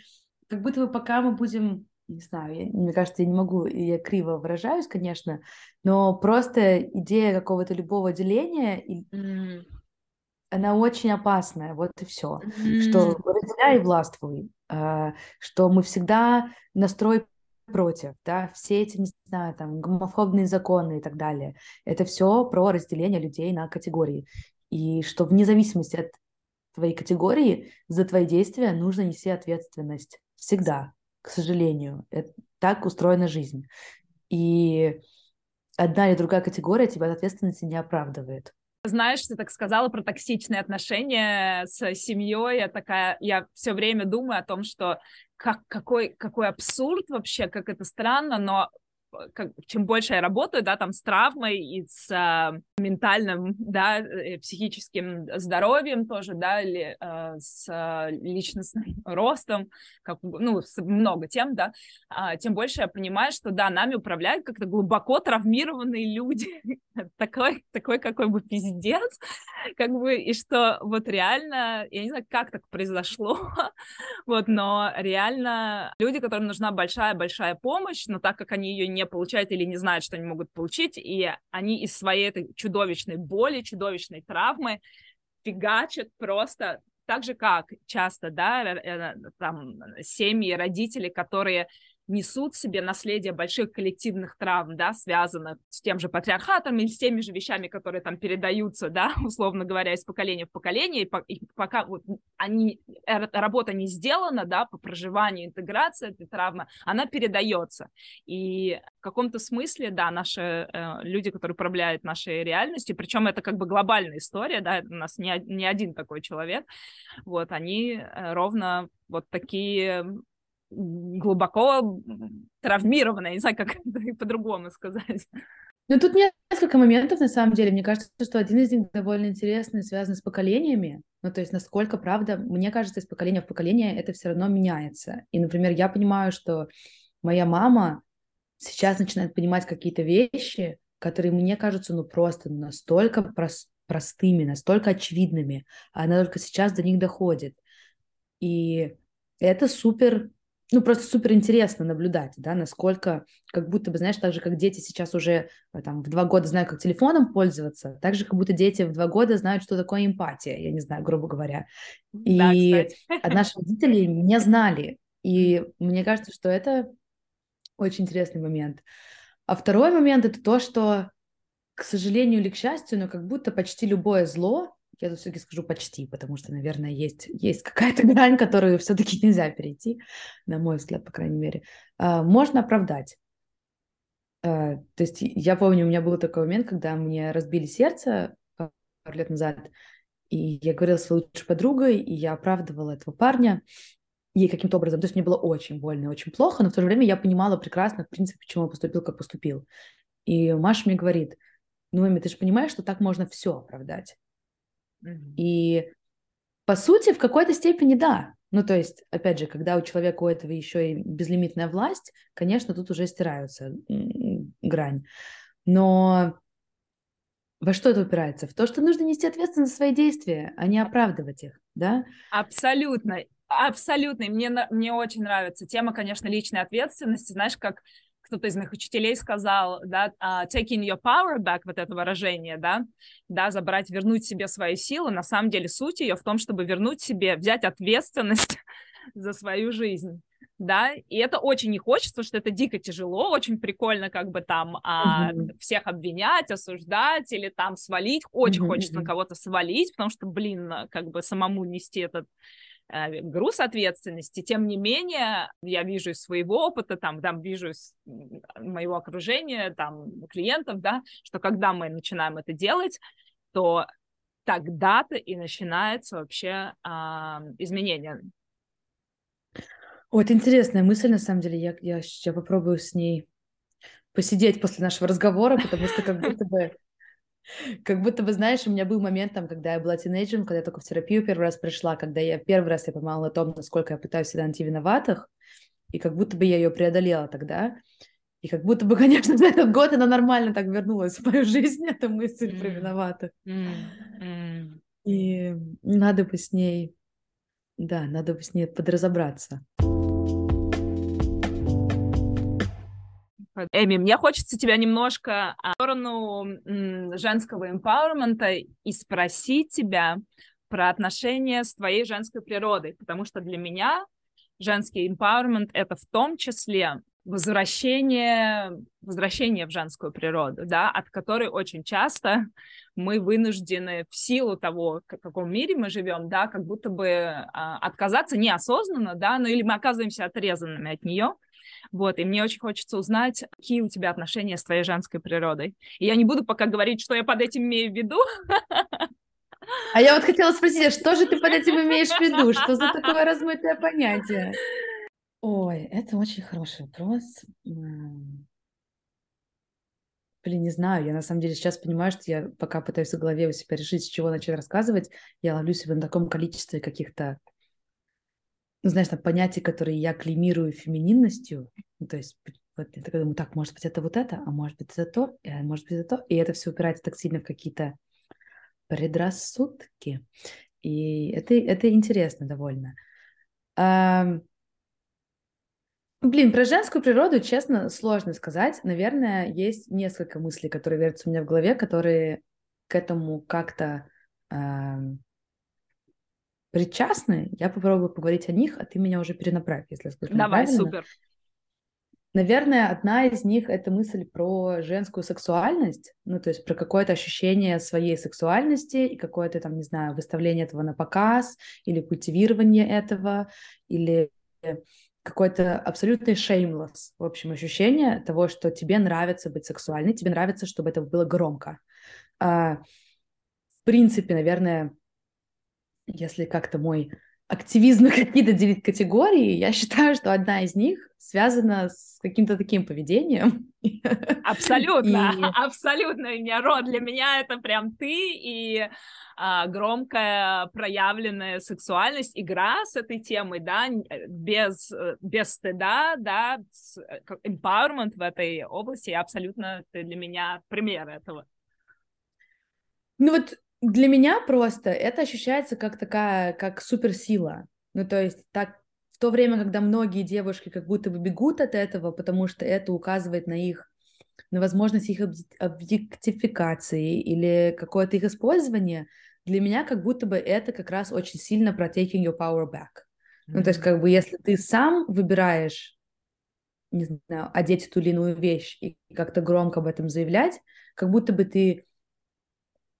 как будто бы пока мы будем, не знаю, я, мне кажется, я не могу, я криво выражаюсь, конечно, но просто идея какого-то любого деления, и, mm. она очень опасная, вот и все, mm. что разделяй и властвуй, а, что мы всегда настрой против, да, все эти, не знаю, там, гомофобные законы и так далее. Это все про разделение людей на категории. И что вне зависимости от твоей категории за твои действия нужно нести ответственность. Всегда, к сожалению. Это, так устроена жизнь. И одна или другая категория тебя от ответственности не оправдывает. Знаешь, ты так сказала про токсичные отношения с семьей. Я такая, я все время думаю о том, что как, какой, какой абсурд вообще, как это странно, но как, чем больше я работаю, да, там с травмой и с а, ментальным, да, э, психическим здоровьем тоже, да, или а, с а, личностным ростом, как, ну, с, много тем, да, а, тем больше я понимаю, что, да, нами управляют как-то глубоко травмированные люди, такой, такой какой бы пиздец, как бы, и что вот реально, я не знаю, как так произошло, вот, но реально люди, которым нужна большая-большая помощь, но так как они ее не не получают или не знают, что они могут получить, и они из своей этой чудовищной боли, чудовищной травмы фигачат просто так же, как часто, да, э, там семьи, родители, которые несут в себе наследие больших коллективных травм, да, связанных с тем же патриархатом или с теми же вещами, которые там передаются, да, условно говоря, из поколения в поколение, и, пока вот они, работа не сделана, да, по проживанию, интеграции этой травмы, она передается. И в каком-то смысле, да, наши э, люди, которые управляют нашей реальностью, причем это как бы глобальная история, да, у нас не, не один такой человек, вот, они э, ровно вот такие глубоко травмированная, не знаю, как по-другому сказать. Ну, тут несколько моментов, на самом деле. Мне кажется, что один из них довольно интересный, связан с поколениями. Ну, то есть, насколько, правда, мне кажется, из поколения в поколение это все равно меняется. И, например, я понимаю, что моя мама сейчас начинает понимать какие-то вещи, которые мне кажутся, ну, просто настолько прос- простыми, настолько очевидными, а она только сейчас до них доходит. И это супер ну, просто супер интересно наблюдать, да, насколько, как будто бы, знаешь, так же, как дети сейчас уже э, там в два года знают, как телефоном пользоваться, так же, как будто дети в два года знают, что такое эмпатия, я не знаю, грубо говоря. И да, наши родители не знали. И мне кажется, что это очень интересный момент. А второй момент — это то, что, к сожалению или к счастью, но как будто почти любое зло я тут все-таки скажу почти, потому что, наверное, есть, есть какая-то грань, которую все-таки нельзя перейти, на мой взгляд, по крайней мере. А, можно оправдать. А, то есть я помню, у меня был такой момент, когда мне разбили сердце пару лет назад, и я говорила с лучшей подругой, и я оправдывала этого парня ей каким-то образом. То есть мне было очень больно очень плохо, но в то же время я понимала прекрасно, в принципе, почему он поступил, как поступил. И Маша мне говорит, ну, Эми, ты же понимаешь, что так можно все оправдать. И по сути, в какой-то степени да. Ну, то есть, опять же, когда у человека у этого еще и безлимитная власть, конечно, тут уже стираются грань. Но во что это упирается? В то, что нужно нести ответственность за свои действия, а не оправдывать их, да? Абсолютно. Абсолютно. мне, мне очень нравится тема, конечно, личной ответственности. Знаешь, как кто-то из моих учителей сказал, да, uh, taking your power back, вот это выражение, да, да, забрать, вернуть себе свои силы, на самом деле суть ее в том, чтобы вернуть себе, взять ответственность за свою жизнь да, и это очень не хочется, потому что это дико тяжело, очень прикольно как бы там а, uh-huh. всех обвинять, осуждать или там свалить, очень uh-huh. хочется на кого-то свалить, потому что, блин, как бы самому нести этот груз ответственности, тем не менее, я вижу из своего опыта, там, там вижу из моего окружения, там, клиентов, да, что когда мы начинаем это делать, то тогда-то и начинается вообще а, изменение. Вот интересная мысль, на самом деле. Я, я, я попробую с ней посидеть после нашего разговора, потому что как будто бы, как будто бы, знаешь, у меня был момент там, когда я была тинейджером, когда я только в терапию первый раз пришла, когда я первый раз я поймала о том, насколько я пытаюсь всегда найти виноватых, и как будто бы я ее преодолела тогда. И как будто бы, конечно, за этот год она нормально так вернулась в мою жизнь, эта мысль mm. про виноватых. Mm. Mm. И надо бы с ней, да, надо бы с ней подразобраться. Эми, мне хочется тебя немножко а, в сторону женского эмпауэрмента и спросить тебя про отношения с твоей женской природой, потому что для меня женский empowerment — это в том числе возвращение, возвращение в женскую природу, да, от которой очень часто мы вынуждены в силу того, в каком мире мы живем, да, как будто бы а, отказаться неосознанно, да, ну или мы оказываемся отрезанными от нее, вот, и мне очень хочется узнать, какие у тебя отношения с твоей женской природой. И я не буду пока говорить, что я под этим имею в виду. А я вот хотела спросить, а что же ты под этим имеешь в виду? Что за такое размытое понятие? Ой, это очень хороший вопрос. Блин, не знаю, я на самом деле сейчас понимаю, что я пока пытаюсь в голове у себя решить, с чего начать рассказывать, я ловлю себя на таком количестве каких-то ну, знаешь, там понятия, которые я клеймирую фемининностью, ну, то есть вот я такая думаю, так, может быть, это вот это, а может быть, это то, а может быть, это то, и это все упирается так сильно в какие-то предрассудки, и это, это интересно довольно. А, блин, про женскую природу, честно, сложно сказать. Наверное, есть несколько мыслей, которые вертятся у меня в голове, которые к этому как-то причастны, я попробую поговорить о них, а ты меня уже перенаправь, если я скажу Давай, правильно. супер. Наверное, одна из них — это мысль про женскую сексуальность, ну, то есть про какое-то ощущение своей сексуальности и какое-то, там, не знаю, выставление этого на показ или культивирование этого, или какое-то абсолютно shameless, в общем, ощущение того, что тебе нравится быть сексуальной, тебе нравится, чтобы это было громко. А, в принципе, наверное, если как-то мой активизм какие-то делить категории, я считаю, что одна из них связана с каким-то таким поведением. Абсолютно, и... абсолютно, Род, для меня это прям ты и а, громкая проявленная сексуальность, игра с этой темой, да, без, без стыда, да, э, empowerment в этой области, абсолютно ты для меня пример этого. Ну вот для меня просто это ощущается как такая, как суперсила. Ну, то есть так в то время, когда многие девушки как будто бы бегут от этого, потому что это указывает на их, на возможность их объектификации или какое-то их использование, для меня как будто бы это как раз очень сильно про taking your power back. Mm-hmm. Ну, то есть как бы если ты сам выбираешь, не знаю, одеть ту или иную вещь и как-то громко об этом заявлять, как будто бы ты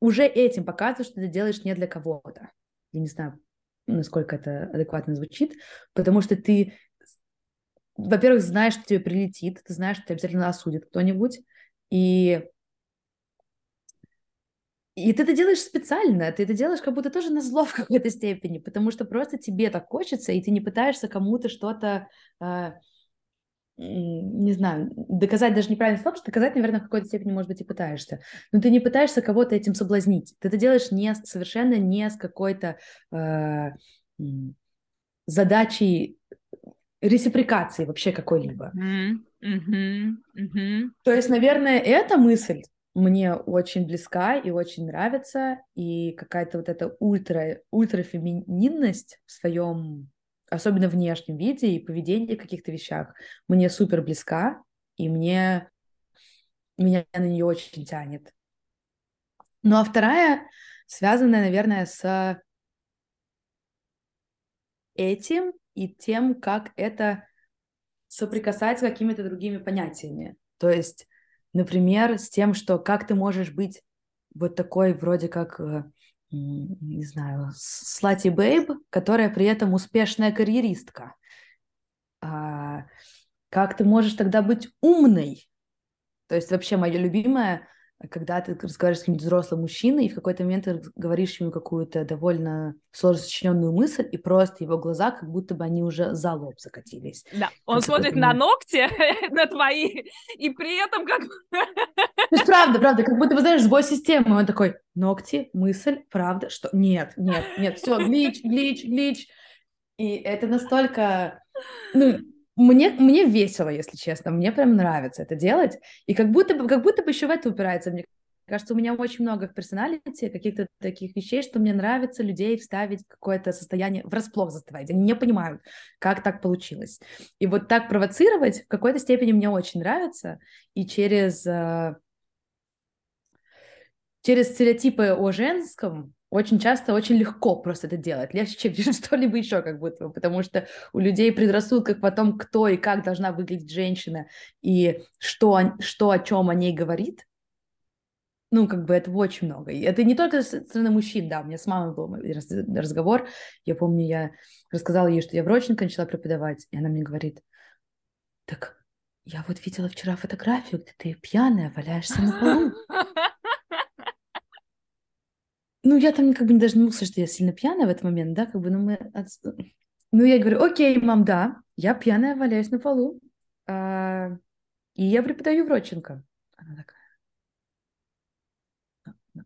уже этим показываешь, что ты делаешь не для кого-то. Я не знаю, насколько это адекватно звучит, потому что ты, во-первых, знаешь, что тебе прилетит, ты знаешь, что тебя обязательно осудит кто-нибудь, и и ты это делаешь специально, ты это делаешь как будто тоже на зло в какой-то степени, потому что просто тебе так хочется, и ты не пытаешься кому-то что-то э, не знаю, доказать даже неправильно слово, что доказать, наверное, в какой-то степени, может быть, и пытаешься. Но ты не пытаешься кого-то этим соблазнить. Ты это делаешь не, совершенно не с какой-то э, задачей ресиприкации вообще какой-либо. Mm-hmm. Mm-hmm. Mm-hmm. То есть, наверное, эта мысль мне очень близка и очень нравится, и какая-то вот эта ультра, ультрафемининность в своем особенно в внешнем виде и поведении в каких-то вещах, мне супер близка, и мне меня на нее очень тянет. Ну а вторая, связанная, наверное, с этим и тем, как это соприкасается с какими-то другими понятиями. То есть, например, с тем, что как ты можешь быть вот такой вроде как, э, не знаю, слати бейб, которая при этом успешная карьеристка. А, как ты можешь тогда быть умной? То есть вообще мое любимое когда ты разговариваешь с каким-то взрослым мужчиной, и в какой-то момент ты говоришь ему какую-то довольно сложно сочиненную мысль, и просто его глаза как будто бы они уже за лоб закатились. Да, он как смотрит на ногти, на твои, и при этом как... То есть правда, правда, как будто бы, знаешь, сбой системы, он такой, ногти, мысль, правда, что... Нет, нет, нет, все, глич, глич, глич. И это настолько... Ну, мне, мне весело, если честно, мне прям нравится это делать, и как будто бы, как будто бы еще в это упирается, мне кажется, у меня очень много в персоналите каких-то таких вещей, что мне нравится людей вставить в какое-то состояние, врасплох заставить, они не понимают, как так получилось. И вот так провоцировать в какой-то степени мне очень нравится, и через, э, через стереотипы о женском очень часто очень легко просто это делать, легче, чем что-либо еще как будто, потому что у людей предрассудках потом, кто и как должна выглядеть женщина, и что, что о чем о ней говорит, ну, как бы этого очень много. И это не только со стороны мужчин, да, у меня с мамой был разговор, я помню, я рассказала ей, что я в Роченко начала преподавать, и она мне говорит, так я вот видела вчера фотографию, где ты пьяная валяешься на полу. Ну, я там как бы даже не мыслю, что я сильно пьяная в этот момент, да, как бы, ну, мы... От... Ну, я говорю, окей, мам, да, я пьяная, валяюсь на полу, а, и я преподаю в Родченко. Она такая,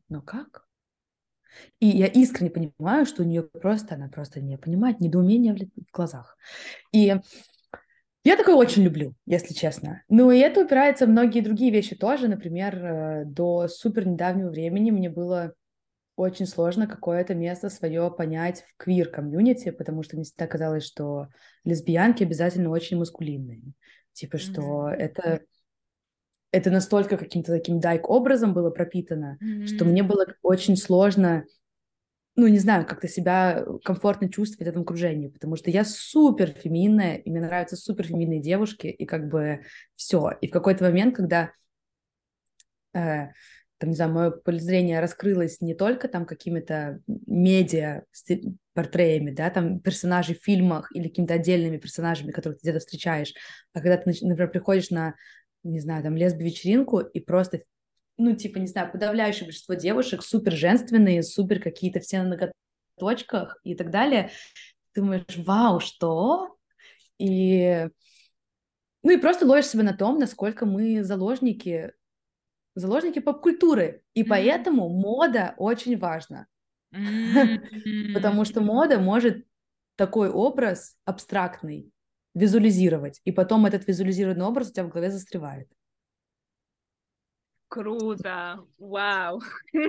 но как? И я искренне понимаю, что у нее просто, она просто не понимает, недоумение в глазах. И я такое очень люблю, если честно. Ну и это упирается в многие другие вещи тоже. Например, э, до супер недавнего времени мне было очень сложно какое-то место свое понять в квир-комьюнити, потому что мне всегда казалось, что лесбиянки обязательно очень маскулинные. Типа, что mm-hmm. это это настолько каким-то таким дайк-образом было пропитано, mm-hmm. что мне было очень сложно, ну, не знаю, как-то себя комфортно чувствовать в этом окружении, потому что я супер феминная, и мне нравятся супер феминные девушки, и как бы все. И в какой-то момент, когда э, там, не знаю, мое поле зрения раскрылось не только там какими-то медиа портреями, да, там персонажей в фильмах или какими-то отдельными персонажами, которых ты где-то встречаешь, а когда ты, например, приходишь на, не знаю, там, лесби-вечеринку и просто, ну, типа, не знаю, подавляющее большинство девушек супер женственные, супер какие-то все на ноготочках и так далее, ты думаешь, вау, что? И ну и просто ловишь себя на том, насколько мы заложники заложники поп-культуры, и mm-hmm. поэтому мода очень важна. Mm-hmm. Потому что мода может такой образ абстрактный визуализировать, и потом этот визуализированный образ у тебя в голове застревает. Круто! Вау!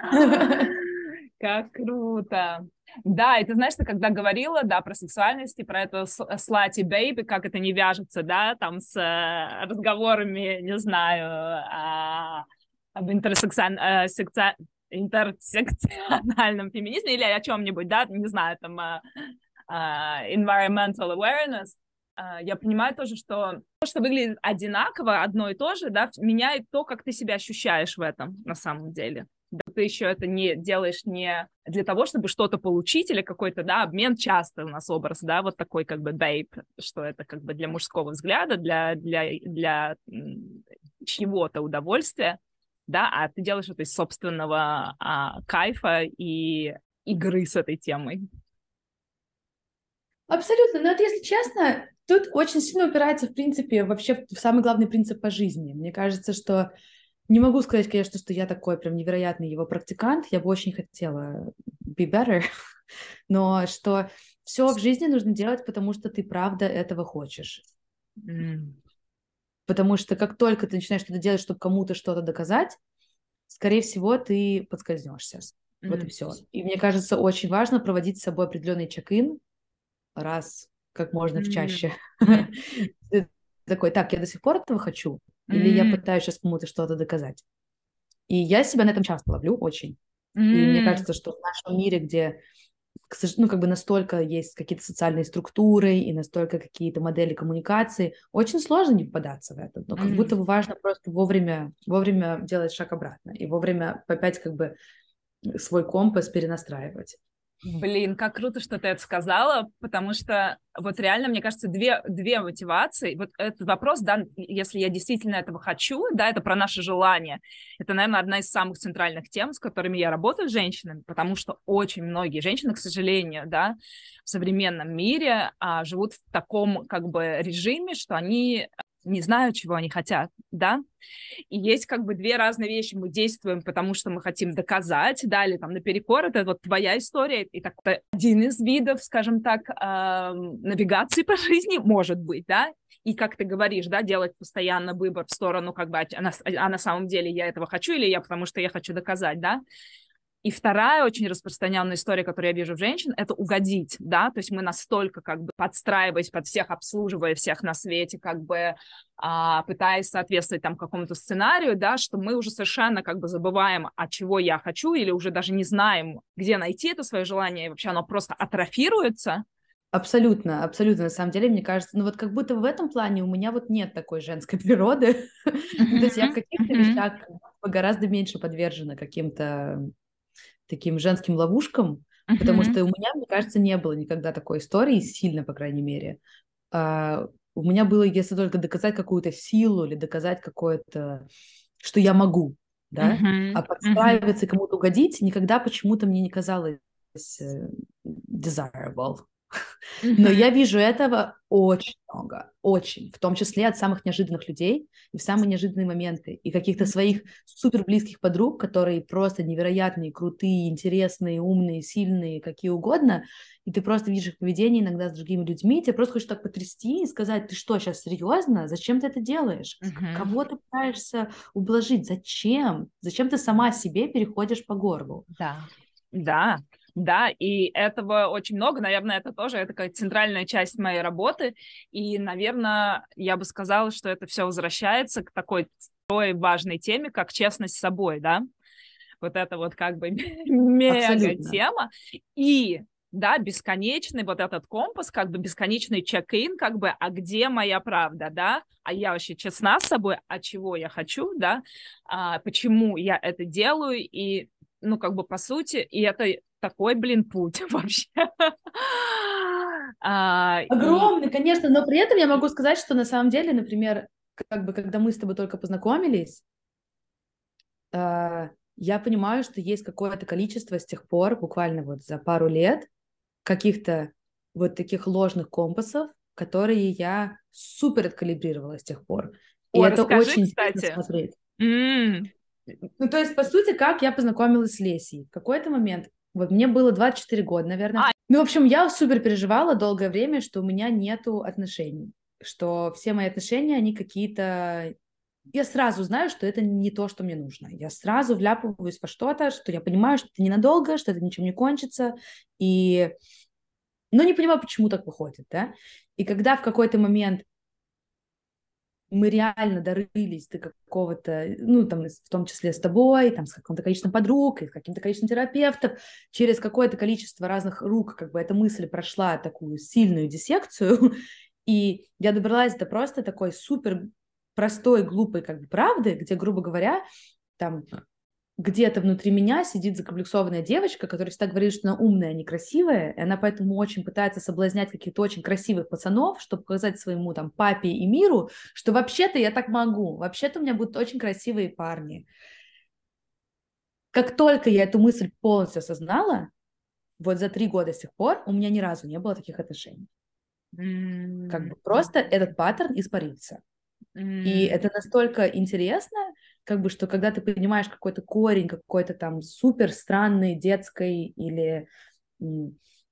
Как круто! Да, и ты знаешь, ты когда говорила, да, про сексуальность и про это слати бейби, как это не вяжется, да, там с э, разговорами, не знаю, а, об интерсексуальном э, секци... интерсекциональном феминизме или о чем-нибудь, да, не знаю, там uh, uh, environmental awareness, я понимаю тоже, что то, что выглядит одинаково, одно и то же, да, меняет то, как ты себя ощущаешь в этом на самом деле ты еще это не делаешь не для того, чтобы что-то получить или какой-то, да, обмен часто у нас образ, да, вот такой как бы бейп, что это как бы для мужского взгляда, для, для, для чьего-то удовольствия, да, а ты делаешь это из собственного а, кайфа и игры с этой темой. Абсолютно, но это, если честно, тут очень сильно упирается, в принципе, вообще в самый главный принцип по жизни. Мне кажется, что не могу сказать, конечно, что я такой прям невероятный его практикант. Я бы очень хотела be better, но что все в жизни нужно делать, потому что ты правда этого хочешь. Mm. Потому что как только ты начинаешь что-то делать, чтобы кому-то что-то доказать, скорее всего, ты подскользнешься. Mm. Вот и все. И мне кажется, очень важно проводить с собой определенный чек-ин раз как можно mm. чаще. такой, так, я до сих пор этого хочу, или mm-hmm. я пытаюсь сейчас кому-то что-то доказать. И я себя на этом часто ловлю очень. Mm-hmm. И мне кажется, что в нашем мире, где ну, как бы настолько есть какие-то социальные структуры и настолько какие-то модели коммуникации, очень сложно не попадаться в это. Но как mm-hmm. будто бы важно просто вовремя, вовремя делать шаг обратно и вовремя опять как бы свой компас перенастраивать. Блин, как круто, что ты это сказала, потому что вот реально, мне кажется, две, две мотивации. Вот этот вопрос, да, если я действительно этого хочу, да, это про наше желание. Это, наверное, одна из самых центральных тем, с которыми я работаю с женщинами, потому что очень многие женщины, к сожалению, да, в современном мире а, живут в таком как бы режиме, что они не знают, чего они хотят, да, и есть как бы две разные вещи. Мы действуем, потому что мы хотим доказать, да, или там наперекор, это вот твоя история, и так один из видов, скажем так, э, навигации по жизни может быть, да, и как ты говоришь, да, делать постоянно выбор в сторону, как бы, а на, а на самом деле я этого хочу или я потому что я хочу доказать, да, и вторая очень распространенная история, которую я вижу в женщин, это угодить, да, то есть мы настолько как бы подстраиваясь под всех, обслуживая всех на свете, как бы а, пытаясь соответствовать там какому-то сценарию, да, что мы уже совершенно как бы забываем, от чего я хочу, или уже даже не знаем, где найти это свое желание, и вообще оно просто атрофируется, Абсолютно, абсолютно. На самом деле, мне кажется, ну вот как будто в этом плане у меня вот нет такой женской природы. То есть я в каких-то вещах гораздо меньше подвержена каким-то таким женским ловушкам, uh-huh. потому что у меня, мне кажется, не было никогда такой истории, сильно, по крайней мере. А, у меня было, если только доказать какую-то силу или доказать какое-то, что я могу, да, uh-huh. а подстраиваться uh-huh. кому-то угодить никогда почему-то мне не казалось э, desirable. Но я вижу этого очень много, очень, в том числе от самых неожиданных людей и в самые неожиданные моменты, и каких-то своих супер близких подруг, которые просто невероятные, крутые, интересные, умные, сильные, какие угодно, и ты просто видишь их поведение иногда с другими людьми, тебе просто хочешь так потрясти и сказать, ты что, сейчас серьезно? Зачем ты это делаешь? Uh-huh. Кого ты пытаешься ублажить? Зачем? Зачем ты сама себе переходишь по горлу? Да, да, да, и этого очень много, наверное, это тоже такая центральная часть моей работы, и, наверное, я бы сказала, что это все возвращается к такой важной теме, как честность с собой, да, вот это вот как бы мега тема, и да, бесконечный вот этот компас, как бы бесконечный чек-ин, как бы, а где моя правда, да, а я вообще честна с собой, а чего я хочу, да, а, почему я это делаю, и, ну, как бы, по сути, и это такой, блин, путь вообще. А, Огромный, конечно, но при этом я могу сказать, что на самом деле, например, как бы, когда мы с тобой только познакомились, э, я понимаю, что есть какое-то количество с тех пор, буквально вот за пару лет, каких-то вот таких ложных компасов, которые я супер откалибрировала с тех пор. И О, это расскажи, очень кстати. интересно смотреть. Mm. Ну, то есть, по сути, как я познакомилась с Лесей. В какой-то момент вот мне было 24 года, наверное. А. Ну, в общем, я супер переживала долгое время, что у меня нету отношений, что все мои отношения, они какие-то... Я сразу знаю, что это не то, что мне нужно. Я сразу вляпываюсь во что-то, что я понимаю, что это ненадолго, что это ничем не кончится, и... Но не понимаю, почему так выходит, да? И когда в какой-то момент мы реально дорылись до какого-то, ну, там, в том числе с тобой, там, с каким-то количеством подруг, и с каким-то количеством терапевтов, через какое-то количество разных рук, как бы эта мысль прошла такую сильную диссекцию, и я добралась до просто такой супер простой, глупой, как бы, правды, где, грубо говоря, там, где-то внутри меня сидит закомплексованная девочка, которая всегда говорит, что она умная, а не красивая, и она поэтому очень пытается соблазнять каких-то очень красивых пацанов, чтобы показать своему там папе и миру, что вообще-то я так могу, вообще-то у меня будут очень красивые парни. Как только я эту мысль полностью осознала, вот за три года с тех пор у меня ни разу не было таких отношений. Mm-hmm. Как бы просто этот паттерн испарился. Mm-hmm. И это настолько интересно, как бы, что когда ты понимаешь какой-то корень, какой-то там супер странной детской или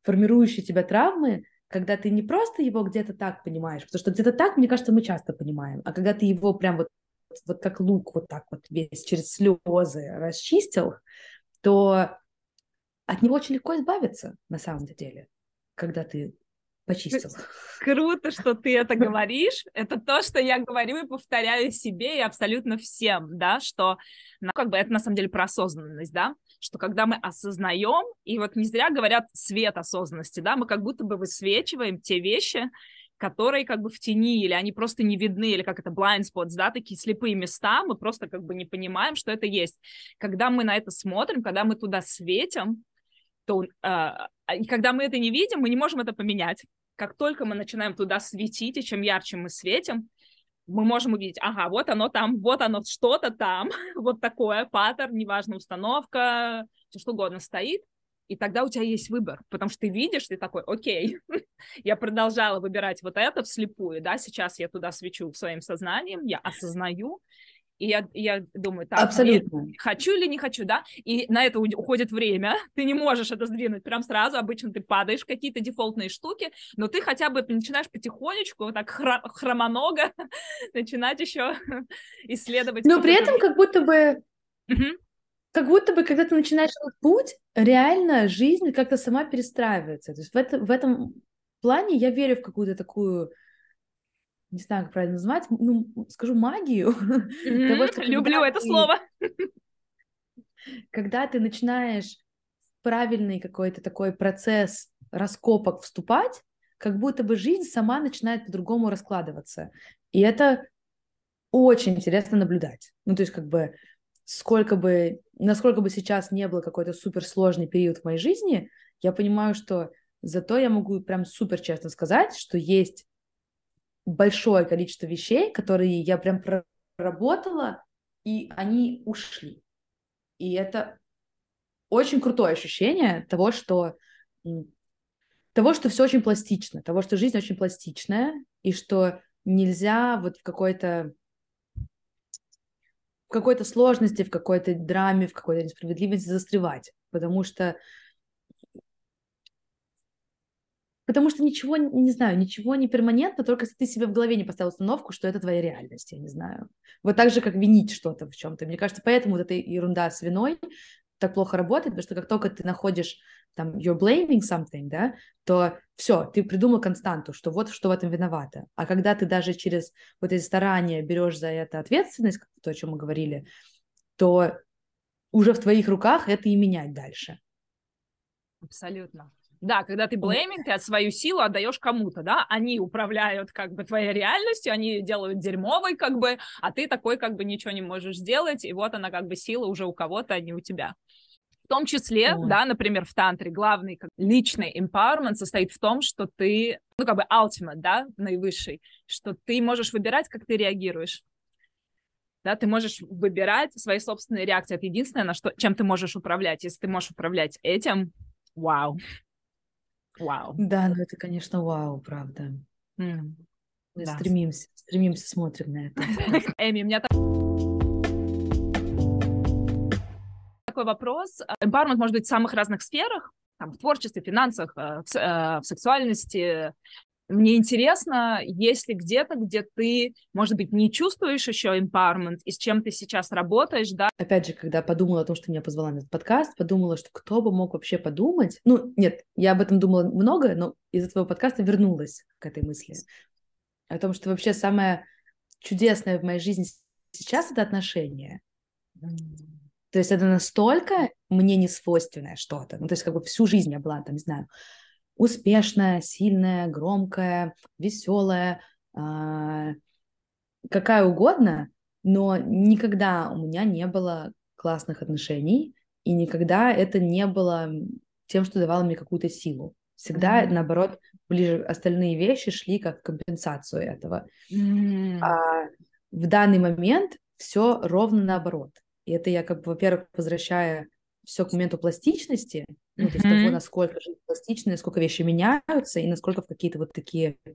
формирующей тебя травмы, когда ты не просто его где-то так понимаешь, потому что где-то так, мне кажется, мы часто понимаем, а когда ты его прям вот, вот как лук вот так вот весь через слезы расчистил, то от него очень легко избавиться на самом деле, когда ты почистил. Круто, что ты это говоришь. Это то, что я говорю и повторяю себе и абсолютно всем, да, что, ну, как бы это на самом деле про осознанность, да, что когда мы осознаем, и вот не зря говорят свет осознанности, да, мы как будто бы высвечиваем те вещи, которые как бы в тени, или они просто не видны, или как это blind spots, да, такие слепые места, мы просто как бы не понимаем, что это есть. Когда мы на это смотрим, когда мы туда светим, то э, и когда мы это не видим, мы не можем это поменять. Как только мы начинаем туда светить, и чем ярче мы светим, мы можем увидеть, ага, вот оно там, вот оно что-то там, вот такое, паттерн, неважно, установка, все что угодно стоит, и тогда у тебя есть выбор, потому что ты видишь, ты такой, окей, я продолжала выбирать вот это вслепую, да, сейчас я туда свечу своим сознанием, я осознаю, и я, я думаю, так, Абсолютно. хочу или не хочу, да, и на это уходит время, ты не можешь это сдвинуть прям сразу, обычно ты падаешь в какие-то дефолтные штуки, но ты хотя бы начинаешь потихонечку, вот так хра- хромоного начинать еще исследовать. Но при этом как будто бы как будто бы, когда ты начинаешь этот путь, реально жизнь как-то сама перестраивается. То есть в, это, в этом плане я верю в какую-то такую, не знаю, как правильно назвать, ну, скажу магию. Mm-hmm. Того, что Люблю это ты, слово. Когда ты начинаешь в правильный какой-то такой процесс раскопок вступать, как будто бы жизнь сама начинает по-другому раскладываться. И это очень интересно наблюдать. Ну, то есть как бы сколько бы, насколько бы сейчас не было какой-то суперсложный период в моей жизни, я понимаю, что зато я могу прям супер честно сказать, что есть большое количество вещей, которые я прям проработала, и они ушли. И это очень крутое ощущение того, что того, что все очень пластично, того, что жизнь очень пластичная, и что нельзя вот в какой-то в какой-то сложности, в какой-то драме, в какой-то несправедливости застревать, потому что Потому что ничего, не знаю, ничего не перманентно, только если ты себе в голове не поставил установку, что это твоя реальность, я не знаю. Вот так же, как винить что-то в чем-то. Мне кажется, поэтому вот эта ерунда с виной так плохо работает, потому что как только ты находишь там you're blaming something, да, то все, ты придумал константу, что вот что в этом виновато. А когда ты даже через вот эти старания берешь за это ответственность, то, о чем мы говорили, то уже в твоих руках это и менять дальше. Абсолютно. Да, когда ты блейминг, ты от свою силу отдаешь кому-то, да, они управляют как бы твоей реальностью, они делают дерьмовой как бы, а ты такой как бы ничего не можешь сделать, и вот она как бы сила уже у кого-то, а не у тебя. В том числе, Ой. да, например, в тантре главный как, личный empowerment состоит в том, что ты, ну как бы ultimate, да, наивысший, что ты можешь выбирать, как ты реагируешь да, ты можешь выбирать свои собственные реакции. Это единственное, на что, чем ты можешь управлять. Если ты можешь управлять этим, вау, Вау. Да, ну это, конечно, вау, правда. Mm. Мы да. стремимся, стремимся, смотрим на это. Эми, у меня такой вопрос. Empowerment может быть в самых разных сферах, там, в творчестве, финансах, э, в, э, в сексуальности. Мне интересно, есть ли где-то, где ты, может быть, не чувствуешь еще empowerment, и с чем ты сейчас работаешь, да? Опять же, когда подумала о том, что меня позвала на этот подкаст, подумала, что кто бы мог вообще подумать. Ну, нет, я об этом думала много, но из этого подкаста вернулась к этой мысли. О том, что вообще самое чудесное в моей жизни сейчас это отношения. То есть это настолько мне не свойственное что-то. Ну, то есть как бы всю жизнь я была, там, не знаю, успешная, сильная, громкая, веселая, э, какая угодно, но никогда у меня не было классных отношений, и никогда это не было тем, что давало мне какую-то силу. Всегда, mm-hmm. наоборот, ближе остальные вещи шли как компенсацию этого. Mm-hmm. А в данный момент все ровно наоборот. И это я, как бы, во-первых, возвращая все к моменту пластичности, ну, то есть того, насколько жизнь пластичная, насколько вещи меняются, и насколько в какие-то вот такие э,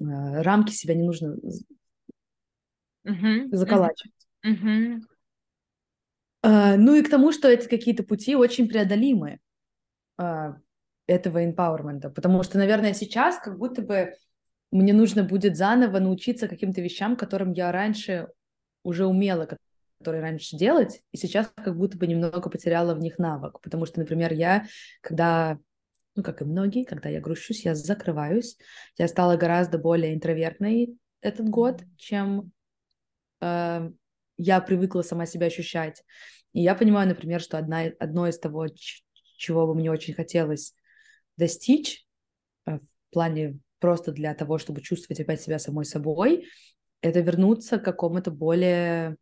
рамки себя не нужно mm-hmm. заколачивать. Mm-hmm. Э, ну и к тому, что эти какие-то пути очень преодолимые э, этого empowerment, потому что, наверное, сейчас как будто бы мне нужно будет заново научиться каким-то вещам, которым я раньше уже умела, которые раньше делать, и сейчас как будто бы немного потеряла в них навык, потому что, например, я, когда ну, как и многие, когда я грущусь, я закрываюсь. Я стала гораздо более интровертной этот год, чем э, я привыкла сама себя ощущать. И я понимаю, например, что одна, одно из того, чего бы мне очень хотелось достичь э, в плане просто для того, чтобы чувствовать опять себя самой собой, это вернуться к какому-то более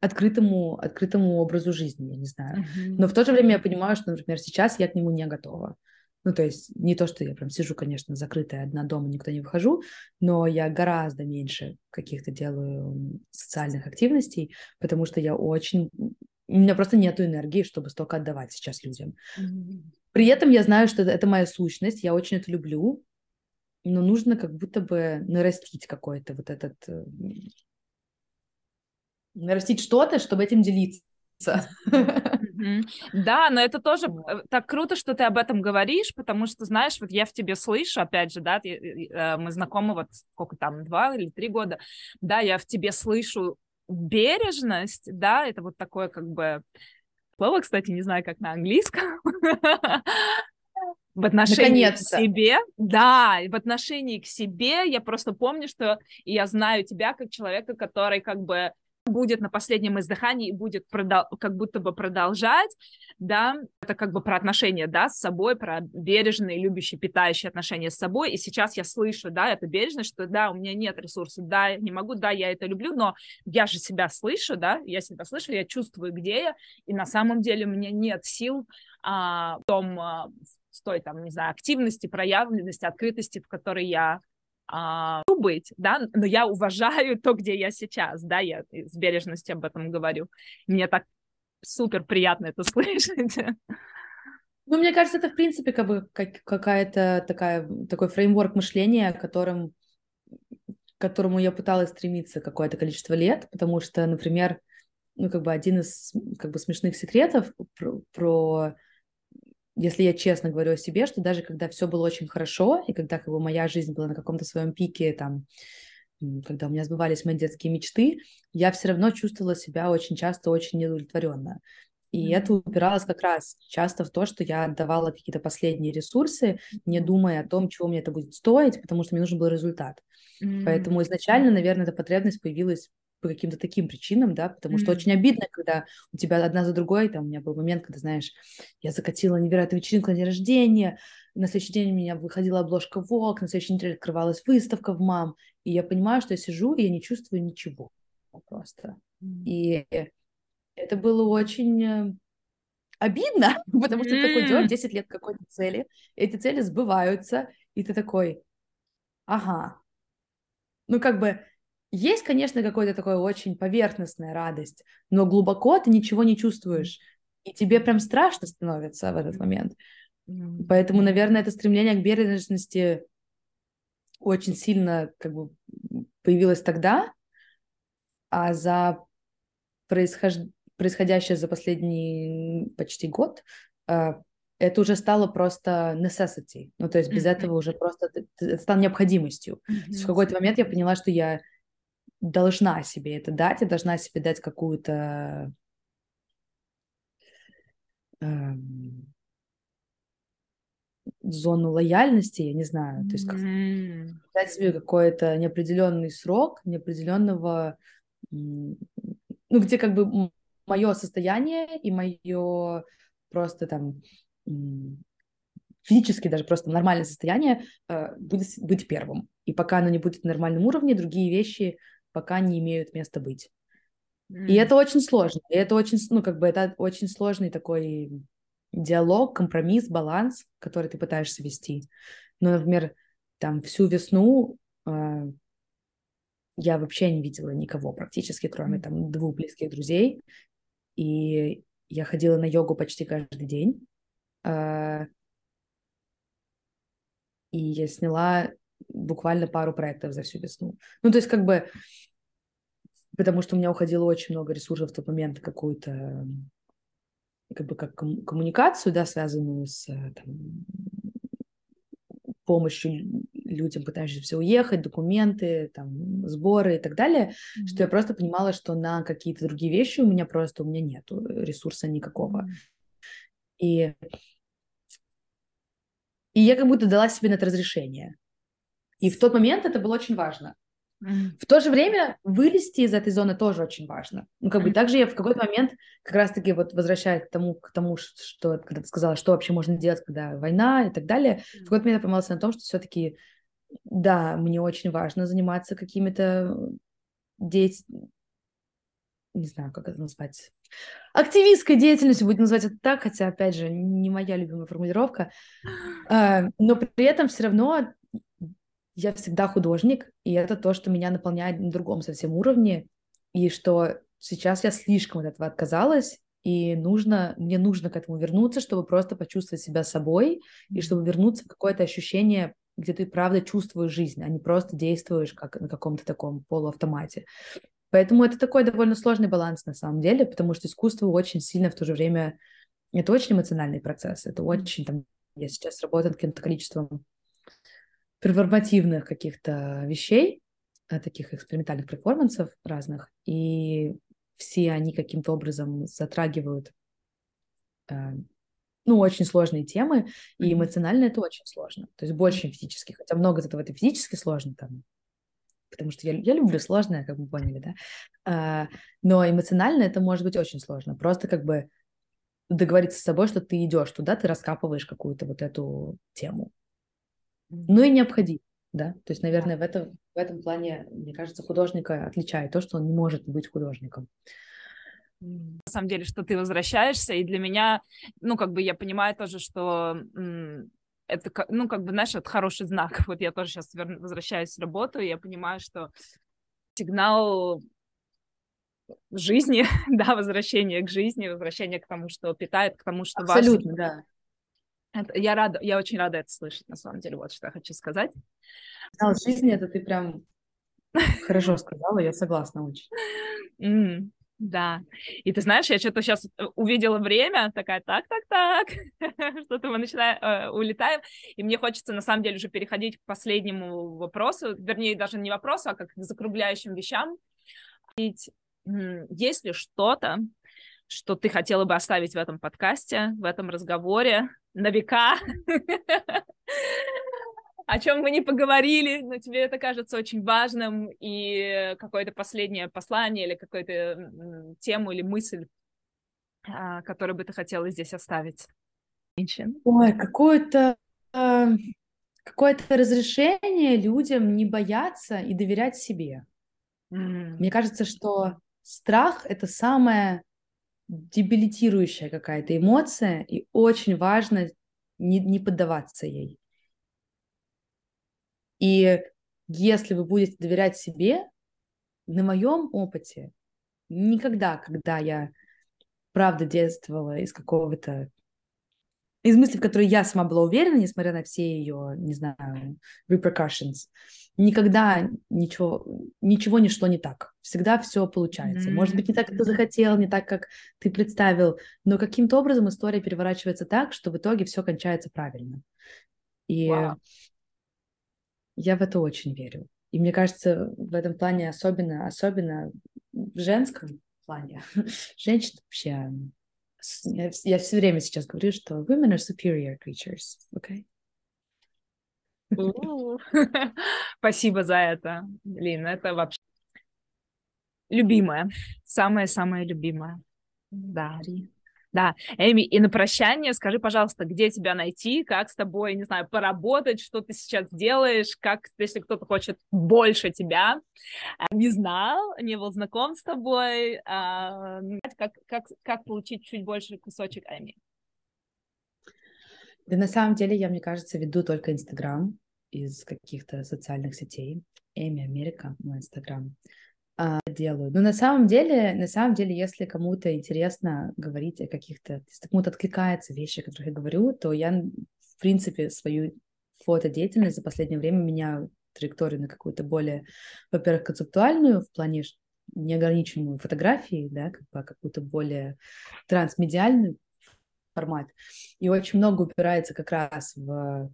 открытому, открытому образу жизни, я не знаю. Mm-hmm. Но в то же время я понимаю, что, например, сейчас я к нему не готова. Ну, то есть не то, что я прям сижу, конечно, закрытая одна дома, никуда не выхожу, но я гораздо меньше каких-то делаю социальных активностей, потому что я очень... У меня просто нет энергии, чтобы столько отдавать сейчас людям. Mm-hmm. При этом я знаю, что это моя сущность, я очень это люблю, но нужно как будто бы нарастить какой-то вот этот нарастить что-то, чтобы этим делиться. Да, но это тоже э, так круто, что ты об этом говоришь, потому что, знаешь, вот я в тебе слышу, опять же, да, э, мы знакомы вот сколько там, два или три года, да, я в тебе слышу бережность, да, это вот такое как бы слово, кстати, не знаю, как на английском, в отношении к себе, да, в отношении к себе, я просто помню, что я знаю тебя как человека, который как бы будет на последнем издыхании и будет продол- как будто бы продолжать, да, это как бы про отношения, да, с собой, про бережные, любящие, питающие отношения с собой, и сейчас я слышу, да, это бережность, что, да, у меня нет ресурсов, да, не могу, да, я это люблю, но я же себя слышу, да, я себя слышу, я чувствую, где я, и на самом деле у меня нет сил а, в том, а, в той, там, не знаю, активности, проявленности, открытости, в которой я а, быть, да, но я уважаю то, где я сейчас, да, я с бережностью об этом говорю. Мне так супер приятно это слышать. Ну, мне кажется, это, в принципе, как бы как, какая-то такая, такой фреймворк мышления, которым, к которому я пыталась стремиться какое-то количество лет, потому что, например, ну, как бы один из как бы смешных секретов про, про если я честно говорю о себе, что даже когда все было очень хорошо, и когда как бы моя жизнь была на каком-то своем пике, там, когда у меня сбывались мои детские мечты, я все равно чувствовала себя очень часто очень неудовлетворенно. И mm-hmm. это упиралось как раз часто в то, что я отдавала какие-то последние ресурсы, не думая о том, чего мне это будет стоить, потому что мне нужен был результат. Mm-hmm. Поэтому изначально, наверное, эта потребность появилась по каким-то таким причинам, да, потому mm-hmm. что очень обидно, когда у тебя одна за другой, там у меня был момент, когда, знаешь, я закатила невероятную вечеринку на день рождения, на следующий день у меня выходила обложка Vogue, на следующей неделе открывалась выставка в МАМ, и я понимаю, что я сижу, и я не чувствую ничего просто. Mm-hmm. И это было очень э, обидно, потому что mm-hmm. ты такой делаешь 10 лет какой-то цели, эти цели сбываются, и ты такой, ага, ну как бы есть, конечно, какая-то такая очень поверхностная радость, но глубоко ты ничего не чувствуешь, и тебе прям страшно становится в этот момент. Поэтому, наверное, это стремление к бережности очень сильно как бы появилось тогда, а за происхож... происходящее за последний почти год э, это уже стало просто necessity. Ну, то есть без mm-hmm. этого уже просто это стало необходимостью. Mm-hmm. То есть в какой-то момент я поняла, что я должна себе это дать, я должна себе дать какую-то эм, зону лояльности, я не знаю, то есть как, mm-hmm. дать себе какой-то неопределенный срок, неопределенного, ну, где как бы мое состояние и мое просто там физически даже просто нормальное состояние э, будет быть первым. И пока оно не будет на нормальном уровне, другие вещи пока не имеют места быть. Mm. И это очень сложно. И это очень, ну, как бы это очень сложный такой диалог, компромисс, баланс, который ты пытаешься вести. Ну, например, там всю весну э, я вообще не видела никого практически, кроме там двух близких друзей. И я ходила на йогу почти каждый день. Э, и я сняла буквально пару проектов за всю весну. Ну, то есть как бы, потому что у меня уходило очень много ресурсов в тот момент какую-то, как бы как коммуникацию, да, связанную с там, помощью людям, пытающимся уехать, документы, там, сборы и так далее, mm-hmm. что я просто понимала, что на какие-то другие вещи у меня просто, у меня нет ресурса никакого. Mm-hmm. И И я как будто дала себе на это разрешение. И в тот момент это было очень важно. В то же время вылезти из этой зоны тоже очень важно. Ну, как бы также я в какой-то момент как раз-таки вот возвращаясь к тому, к тому, что когда ты сказала, что вообще можно делать, когда война и так далее, в какой-то момент я поймалась на том, что все-таки, да, мне очень важно заниматься какими-то деять... не знаю, как это назвать, активистской деятельностью, будет называть это так, хотя, опять же, не моя любимая формулировка, а, но при этом все равно я всегда художник, и это то, что меня наполняет на другом совсем уровне, и что сейчас я слишком от этого отказалась, и нужно, мне нужно к этому вернуться, чтобы просто почувствовать себя собой, и чтобы вернуться в какое-то ощущение, где ты правда чувствуешь жизнь, а не просто действуешь как на каком-то таком полуавтомате. Поэтому это такой довольно сложный баланс на самом деле, потому что искусство очень сильно в то же время... Это очень эмоциональный процесс, это очень там... Я сейчас работаю над каким-то количеством перформативных каких-то вещей, э, таких экспериментальных перформансов разных, и все они каким-то образом затрагивают э, ну, очень сложные темы, и эмоционально это очень сложно. То есть больше, чем физически. Хотя много из этого это физически сложно, там, потому что я, я люблю сложное, как вы поняли, да. А, но эмоционально это может быть очень сложно. Просто как бы договориться с собой, что ты идешь туда, ты раскапываешь какую-то вот эту тему но и необходимо, да. То есть, наверное, в этом, в этом плане, мне кажется, художника отличает то, что он не может быть художником. На самом деле, что ты возвращаешься, и для меня, ну, как бы я понимаю тоже, что это, ну, как бы, знаешь, это хороший знак. Вот я тоже сейчас возвращаюсь в работу, и я понимаю, что сигнал жизни, да, возвращение к жизни, возвращение к тому, что питает, к тому, что Абсолютно, важно. да. Это, я рада, я очень рада это слышать, на самом деле, вот что я хочу сказать. Сигнал жизни, это ты прям хорошо сказала, я согласна очень. Mm, да. И ты знаешь, я что-то сейчас э, увидела время, такая, так, так, так, что-то мы начинаем, э, улетаем, и мне хочется, на самом деле, уже переходить к последнему вопросу, вернее, даже не вопросу, а как к закругляющим вещам. Ведь есть ли что-то, что ты хотела бы оставить в этом подкасте, в этом разговоре на века, о чем мы не поговорили, но тебе это кажется очень важным, и какое-то последнее послание или какую-то тему или мысль, а, которую бы ты хотела здесь оставить? Ой, какое-то а, какое-то разрешение людям не бояться и доверять себе. Mm. Мне кажется, что страх — это самое дебилитирующая какая-то эмоция, и очень важно не, не поддаваться ей. И если вы будете доверять себе, на моем опыте, никогда, когда я правда действовала из какого-то из мыслей, в которые я сама была уверена, несмотря на все ее, не знаю, repercussions, никогда ничего, ничего не шло не так. Всегда все получается. Mm-hmm. Может быть, не так, как ты захотел, не так, как ты представил, но каким-то образом история переворачивается так, что в итоге все кончается правильно. И wow. я в это очень верю. И мне кажется, в этом плане особенно, особенно в женском плане, женщины вообще я, все время сейчас говорю, что women are superior creatures, okay? Спасибо за это, Лина. Это вообще любимая, самая-самая любимая. Да. Да, Эми, и на прощание скажи, пожалуйста, где тебя найти, как с тобой, не знаю, поработать, что ты сейчас делаешь, как, если кто-то хочет больше тебя, э, не знал, не был знаком с тобой, а, как, как, как получить чуть больше кусочек Эми? Да на самом деле я, мне кажется, веду только Инстаграм из каких-то социальных сетей. Эми Америка, мой Инстаграм а, делаю. Но на самом деле, на самом деле, если кому-то интересно говорить о каких-то, если кому-то откликается вещи, о которых я говорю, то я, в принципе, свою фотодеятельность за последнее время меняю траекторию на какую-то более, во-первых, концептуальную в плане неограниченную фотографии, да, как бы а какую-то более трансмедиальный формат. И очень много упирается как раз в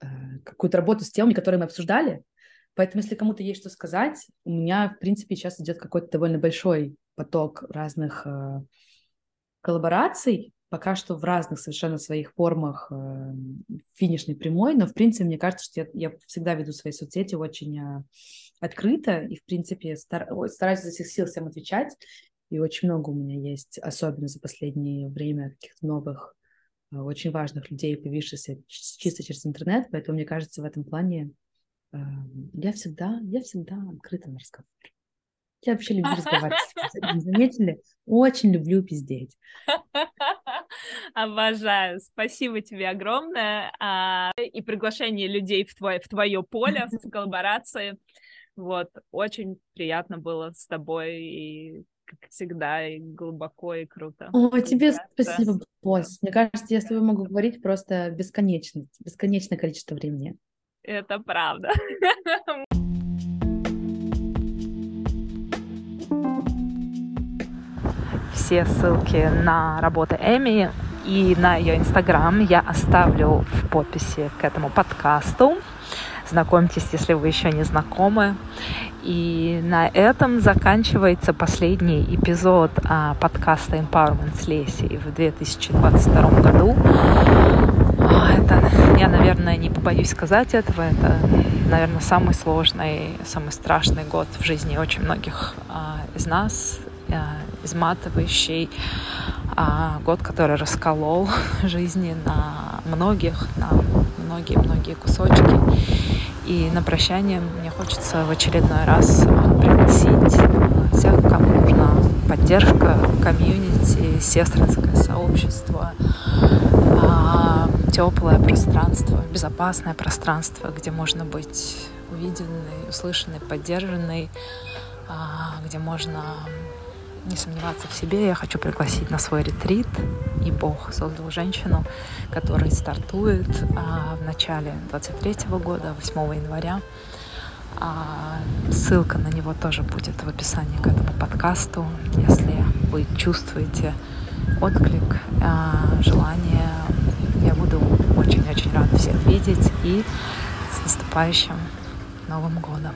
э, какую-то работу с темами, которые мы обсуждали, Поэтому, если кому-то есть что сказать, у меня, в принципе, сейчас идет какой-то довольно большой поток разных э, коллабораций, пока что в разных совершенно своих формах э, финишной прямой, но, в принципе, мне кажется, что я, я всегда веду свои соцсети очень э, открыто и, в принципе, стар, стараюсь за всех сил всем отвечать, и очень много у меня есть, особенно за последнее время, каких-то новых, э, очень важных людей, появившихся чисто через интернет, поэтому, мне кажется, в этом плане я всегда, я всегда открыта на разговор. Я вообще люблю разговаривать. Заметили? Очень люблю пиздеть. Обожаю. Спасибо тебе огромное. А, и приглашение людей в твое, в твое поле, в коллаборации. Вот. Очень приятно было с тобой и как всегда, и глубоко, и круто. О, тебе спасибо, босс. Мне кажется, я с тобой могу говорить просто бесконечность, бесконечное количество времени. Это правда. все ссылки на работы Эми и на ее инстаграм я оставлю в подписи к этому подкасту. Знакомьтесь, если вы еще не знакомы. И на этом заканчивается последний эпизод а, подкаста Empowerment с Лесей в 2022 году. Это, я, наверное, не побоюсь сказать этого. Это, наверное, самый сложный, самый страшный год в жизни очень многих а, из нас. А, изматывающий а, год, который расколол жизни на многих, на многие-многие кусочки. И на прощание мне хочется в очередной раз пригласить всех, кому нужна поддержка, комьюнити, сестринское сообщество, теплое пространство, безопасное пространство, где можно быть увиденной, услышанной, поддержанной, где можно не сомневаться в себе, я хочу пригласить на свой ретрит. И Бог создал женщину, которая стартует а, в начале 23 года, 8 января. А, ссылка на него тоже будет в описании к этому подкасту. Если вы чувствуете отклик, а, желание, буду очень-очень рада всех видеть. И с наступающим Новым годом!